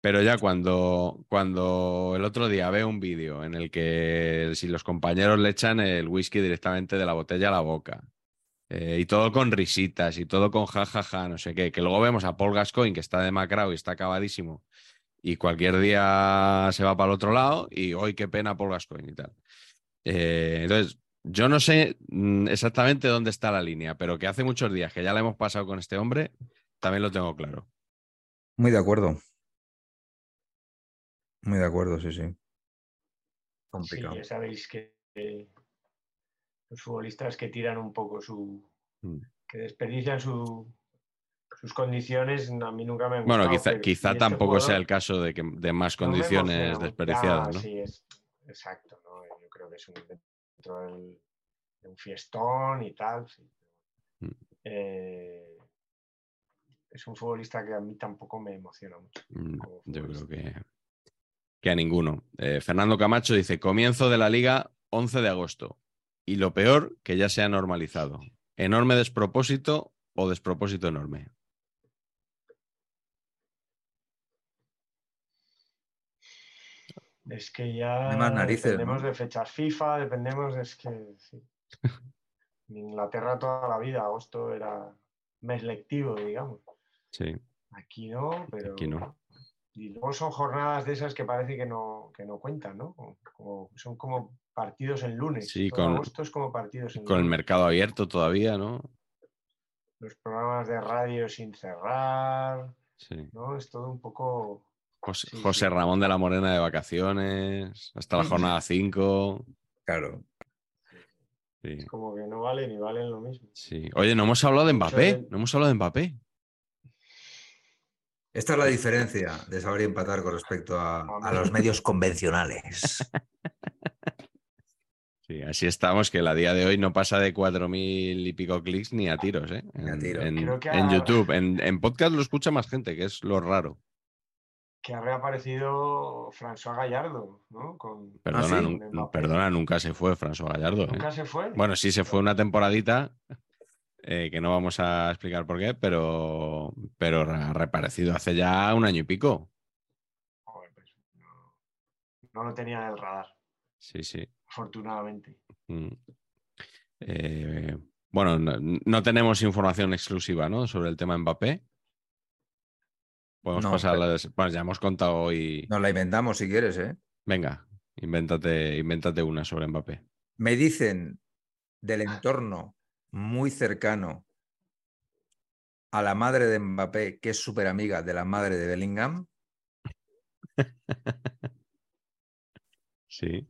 Speaker 2: Pero ya cuando, cuando el otro día veo un vídeo en el que si los compañeros le echan el whisky directamente de la botella a la boca, eh, y todo con risitas y todo con jajaja, no sé qué, que luego vemos a Paul Gascoigne que está demacrado y está acabadísimo y cualquier día se va para el otro lado y hoy qué pena Paul Gascoigne y tal. Eh, entonces, yo no sé mm, exactamente dónde está la línea, pero que hace muchos días que ya la hemos pasado con este hombre, también lo tengo claro.
Speaker 3: Muy de acuerdo. Muy de acuerdo, sí, sí. Complicado.
Speaker 4: Sí, ya sabéis que eh, los futbolistas que tiran un poco su.
Speaker 2: Mm.
Speaker 4: que desperdician su, sus condiciones, a mí nunca me han
Speaker 2: Bueno,
Speaker 4: gustado,
Speaker 2: quizá,
Speaker 4: pero- y
Speaker 2: quizá
Speaker 4: este
Speaker 2: tampoco sea el caso de, que, de más condiciones desperdiciadas, ¿no?
Speaker 4: Sí, es, exacto, ¿no? Yo creo que es un, dentro del- de un fiestón y tal. sí.
Speaker 2: Mm.
Speaker 4: Eh, es un futbolista que a mí tampoco me emociona mucho.
Speaker 2: Mm, Yo creo que, que a ninguno. Eh, Fernando Camacho dice, comienzo de la liga 11 de agosto. Y lo peor, que ya se ha normalizado. Enorme despropósito o despropósito enorme.
Speaker 4: Es que ya
Speaker 3: más narices,
Speaker 4: dependemos
Speaker 3: ¿no?
Speaker 4: de fechas FIFA, dependemos de es que sí. En Inglaterra toda la vida, agosto era mes lectivo, digamos.
Speaker 2: Sí,
Speaker 4: Aquí no, pero
Speaker 2: aquí no.
Speaker 4: y luego son jornadas de esas que parece que no, que no cuentan, ¿no? Como- son como partidos en lunes.
Speaker 2: Sí,
Speaker 4: Todo
Speaker 2: con-
Speaker 4: agosto es como partidos en
Speaker 2: Con el mercado abierto todavía, ¿no?
Speaker 4: Los programas de radio sin cerrar,
Speaker 2: Sí.
Speaker 4: ¿no? Es todo un poco.
Speaker 2: José,
Speaker 4: Sí,
Speaker 2: José
Speaker 4: sí.
Speaker 2: Ramón de la Morena de vacaciones, hasta la jornada 5.
Speaker 3: Claro.
Speaker 2: Sí,
Speaker 4: Es como que no vale ni valen lo mismo.
Speaker 2: sí. Oye, no hemos hablado de Mbappé. No hemos hablado de Mbappé.
Speaker 3: Esta es la diferencia de saber empatar con respecto a, a los medios convencionales.
Speaker 2: Sí, así estamos, que la día de hoy no pasa de 4.000 y pico clics ni a tiros, ¿eh?
Speaker 3: A
Speaker 2: En,
Speaker 3: tiro.
Speaker 2: en-
Speaker 4: Creo que
Speaker 2: en
Speaker 4: ha-
Speaker 2: YouTube. En, en podcast lo escucha más gente, que es lo raro.
Speaker 4: Que ha reaparecido François Gallardo, ¿no? Con,
Speaker 2: Perdona,
Speaker 3: sí?
Speaker 2: nunca se fue François Gallardo. ¿eh?
Speaker 4: Nunca se fue.
Speaker 2: Bueno, sí se fue una temporadita, eh, que no vamos a explicar por qué, pero, pero ha reparecido hace ya un año y pico.
Speaker 4: Joder, pues, no, no lo tenía en el radar,
Speaker 2: Sí, sí.
Speaker 4: Afortunadamente.
Speaker 2: Mm. Eh, bueno, no, no tenemos información exclusiva, ¿no? Sobre el tema Mbappé. Podemos
Speaker 3: No,
Speaker 2: pasar
Speaker 3: pero-
Speaker 2: las. Bueno, ya hemos contado hoy.
Speaker 3: Nos la inventamos si quieres, ¿eh?
Speaker 2: Venga, invéntate, invéntate una sobre Mbappé.
Speaker 3: Me dicen del entorno muy cercano a la madre de Mbappé, que es súper amiga de la madre de Bellingham.
Speaker 2: Sí.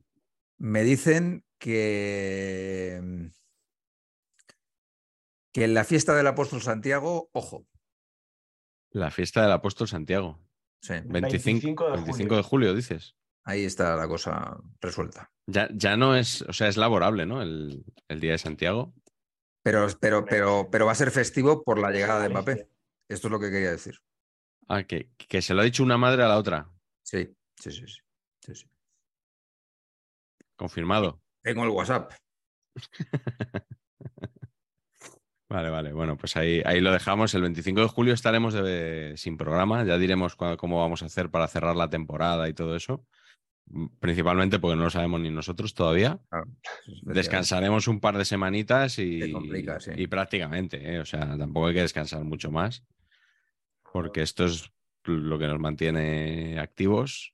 Speaker 3: Me dicen que, que en la fiesta del apóstol Santiago, ojo,
Speaker 2: La fiesta del apóstol Santiago.
Speaker 3: sí,
Speaker 2: 25,
Speaker 4: 25 de
Speaker 2: 25 de julio, dices.
Speaker 3: ahí está la cosa resuelta.
Speaker 2: Ya, ya no es, o sea, es laborable, ¿no? El, el día de Santiago.
Speaker 3: Pero, pero, pero, pero va a ser festivo por la llegada de. Mbappé. Esto es lo que quería decir.
Speaker 2: Ah, que, que se lo ha dicho una madre a la otra.
Speaker 3: Sí, sí, sí. sí, sí, sí.
Speaker 2: Confirmado.
Speaker 3: Tengo el WhatsApp.
Speaker 2: Vale, vale. Bueno, pues ahí, ahí lo dejamos. El 25 de julio estaremos de- sin programa. Ya diremos cua- cómo vamos a hacer para cerrar la temporada y todo eso. Mm, Principalmente porque no lo sabemos ni nosotros todavía.
Speaker 3: Claro.
Speaker 2: Descansaremos un par de semanitas y,
Speaker 3: complica, sí.
Speaker 2: y prácticamente, ¿eh? o sea, tampoco hay que descansar mucho más, porque esto es lo que nos mantiene activos.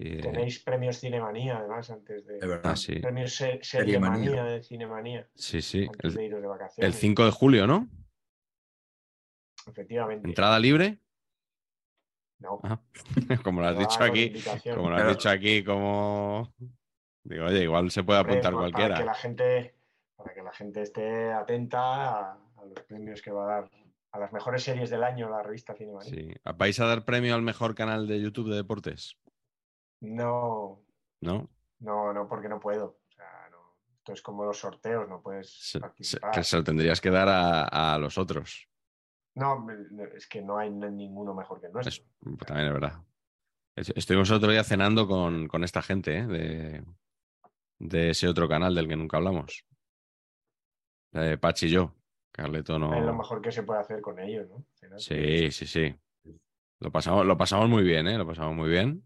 Speaker 2: Eh,
Speaker 4: Tenéis premios Cinemanía, además, antes de.
Speaker 3: Es verdad.
Speaker 2: ah, sí,
Speaker 4: Premios se-
Speaker 3: Seriemanía.
Speaker 4: De Cinemanía,
Speaker 2: sí, sí.
Speaker 4: antes de
Speaker 2: El,
Speaker 4: iros de
Speaker 2: el
Speaker 4: vacaciones.
Speaker 2: 5 de julio, ¿no?
Speaker 4: Efectivamente.
Speaker 2: Entrada libre.
Speaker 4: No.
Speaker 2: Ah, como lo has dicho aquí, como lo has
Speaker 3: Claro.
Speaker 2: dicho aquí, como digo, oye, igual se puede apuntar cualquiera.
Speaker 4: Para que la gente, para que la gente esté atenta a, a los premios que va a dar a las mejores series del año la revista Cinemanía.
Speaker 2: Sí. ¿Vais a dar premio al mejor canal de YouTube de deportes?
Speaker 4: No,
Speaker 2: ¿No?
Speaker 4: no, no, porque no puedo. O sea, no. Esto es como los sorteos, no puedes
Speaker 2: Se, que se lo tendrías que dar a, a los otros.
Speaker 4: No, es que no hay ninguno mejor que el nuestro.
Speaker 2: Es- pues también es verdad. Es- Estuvimos otro día cenando con, con esta gente ¿eh? de, de ese otro canal del que nunca hablamos. De Pachi y yo. Carleto
Speaker 4: Es lo
Speaker 2: no.
Speaker 4: mejor que se puede hacer con ellos, ¿no? Cenar.
Speaker 2: Sí, sí, sí. Lo pasamos, lo pasamos muy bien, ¿eh? Lo pasamos muy bien.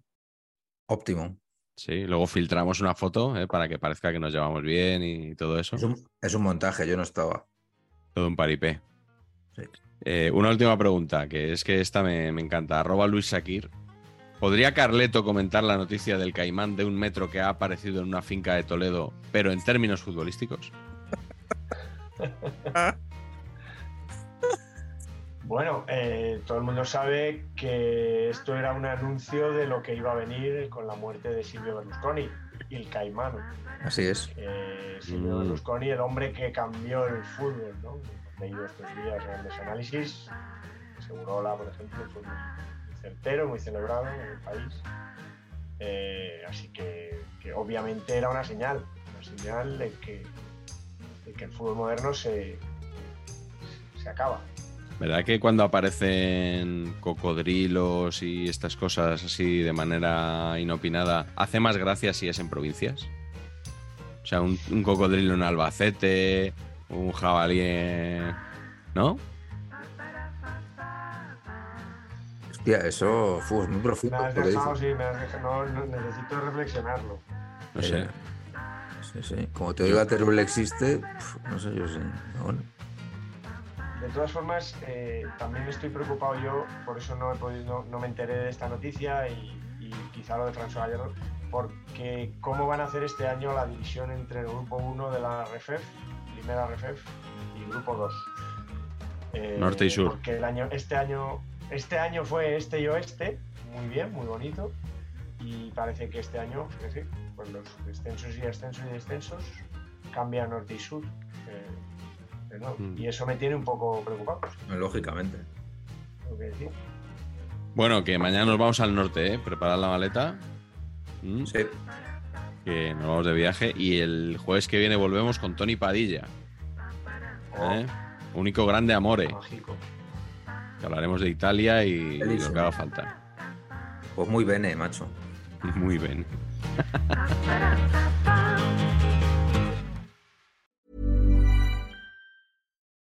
Speaker 3: Óptimo.
Speaker 2: Sí, luego filtramos una foto ¿eh? para que parezca que nos llevamos bien y todo eso.
Speaker 3: Es un, es un montaje, yo no estaba.
Speaker 2: Todo un paripé.
Speaker 3: Sí.
Speaker 2: Eh, una última pregunta, que es que esta me, me encanta. Arroba Luis Sakir. ¿Podría Carleto comentar la noticia del caimán de un metro que ha aparecido en una finca de Toledo, pero en términos futbolísticos?
Speaker 4: Bueno, eh, todo el mundo sabe que esto era un anuncio de lo que iba a venir con la muerte de Silvio Berlusconi, el caimano.
Speaker 3: Así es.
Speaker 4: Eh, Silvio
Speaker 2: Mm.
Speaker 4: Berlusconi, el hombre que cambió el fútbol, ¿no? He leído estos días grandes análisis. Segurola, por ejemplo, fue muy muy certero, muy celebrado en el país. Eh, así que, que obviamente era una señal, una señal de que, de que el fútbol moderno se, se acaba.
Speaker 2: ¿Verdad que cuando aparecen cocodrilos y estas cosas así de manera inopinada, hace más gracia si es en provincias? O sea, un, un cocodrilo en Albacete, un jabalí en... ¿No?
Speaker 3: Hostia, eso fue muy
Speaker 4: Me
Speaker 3: profundo.
Speaker 4: has
Speaker 3: lo que
Speaker 4: dejado, sí, me has dejado, no, no, necesito reflexionarlo.
Speaker 2: No sé.
Speaker 3: Eh, Sí, sí. Como te oiga terrible existe, pf, no sé yo sí. Bueno,
Speaker 4: todas formas, eh, también estoy preocupado yo, por eso no, he podido, no, me enteré de esta noticia y, y quizá lo de François Ayerro, porque cómo van a hacer este año la división entre el grupo 1 de la RFEF, primera RFEF, y grupo 2. Eh,
Speaker 2: Norte y sur.
Speaker 4: Porque el año, este, año, este año fue este y oeste, muy bien, muy bonito, y parece que este año, pues sí, pues los descensos y ascensos y descensos cambian norte y sur. eh, de nuevo.
Speaker 2: Mm.
Speaker 4: Y eso me tiene un poco preocupado,
Speaker 3: lógicamente.
Speaker 4: tengo que decir.
Speaker 2: Bueno, que mañana nos vamos al norte, ¿eh? Preparad la maleta. Mm,
Speaker 3: Sí.
Speaker 2: Que nos vamos de viaje. Y el jueves que viene volvemos con Tony Padilla. ¿eh? Único grande amore.
Speaker 4: Mágico.
Speaker 2: Que hablaremos de Italia y, y lo que haga falta.
Speaker 3: Pues muy bene, macho.
Speaker 2: Muy bien.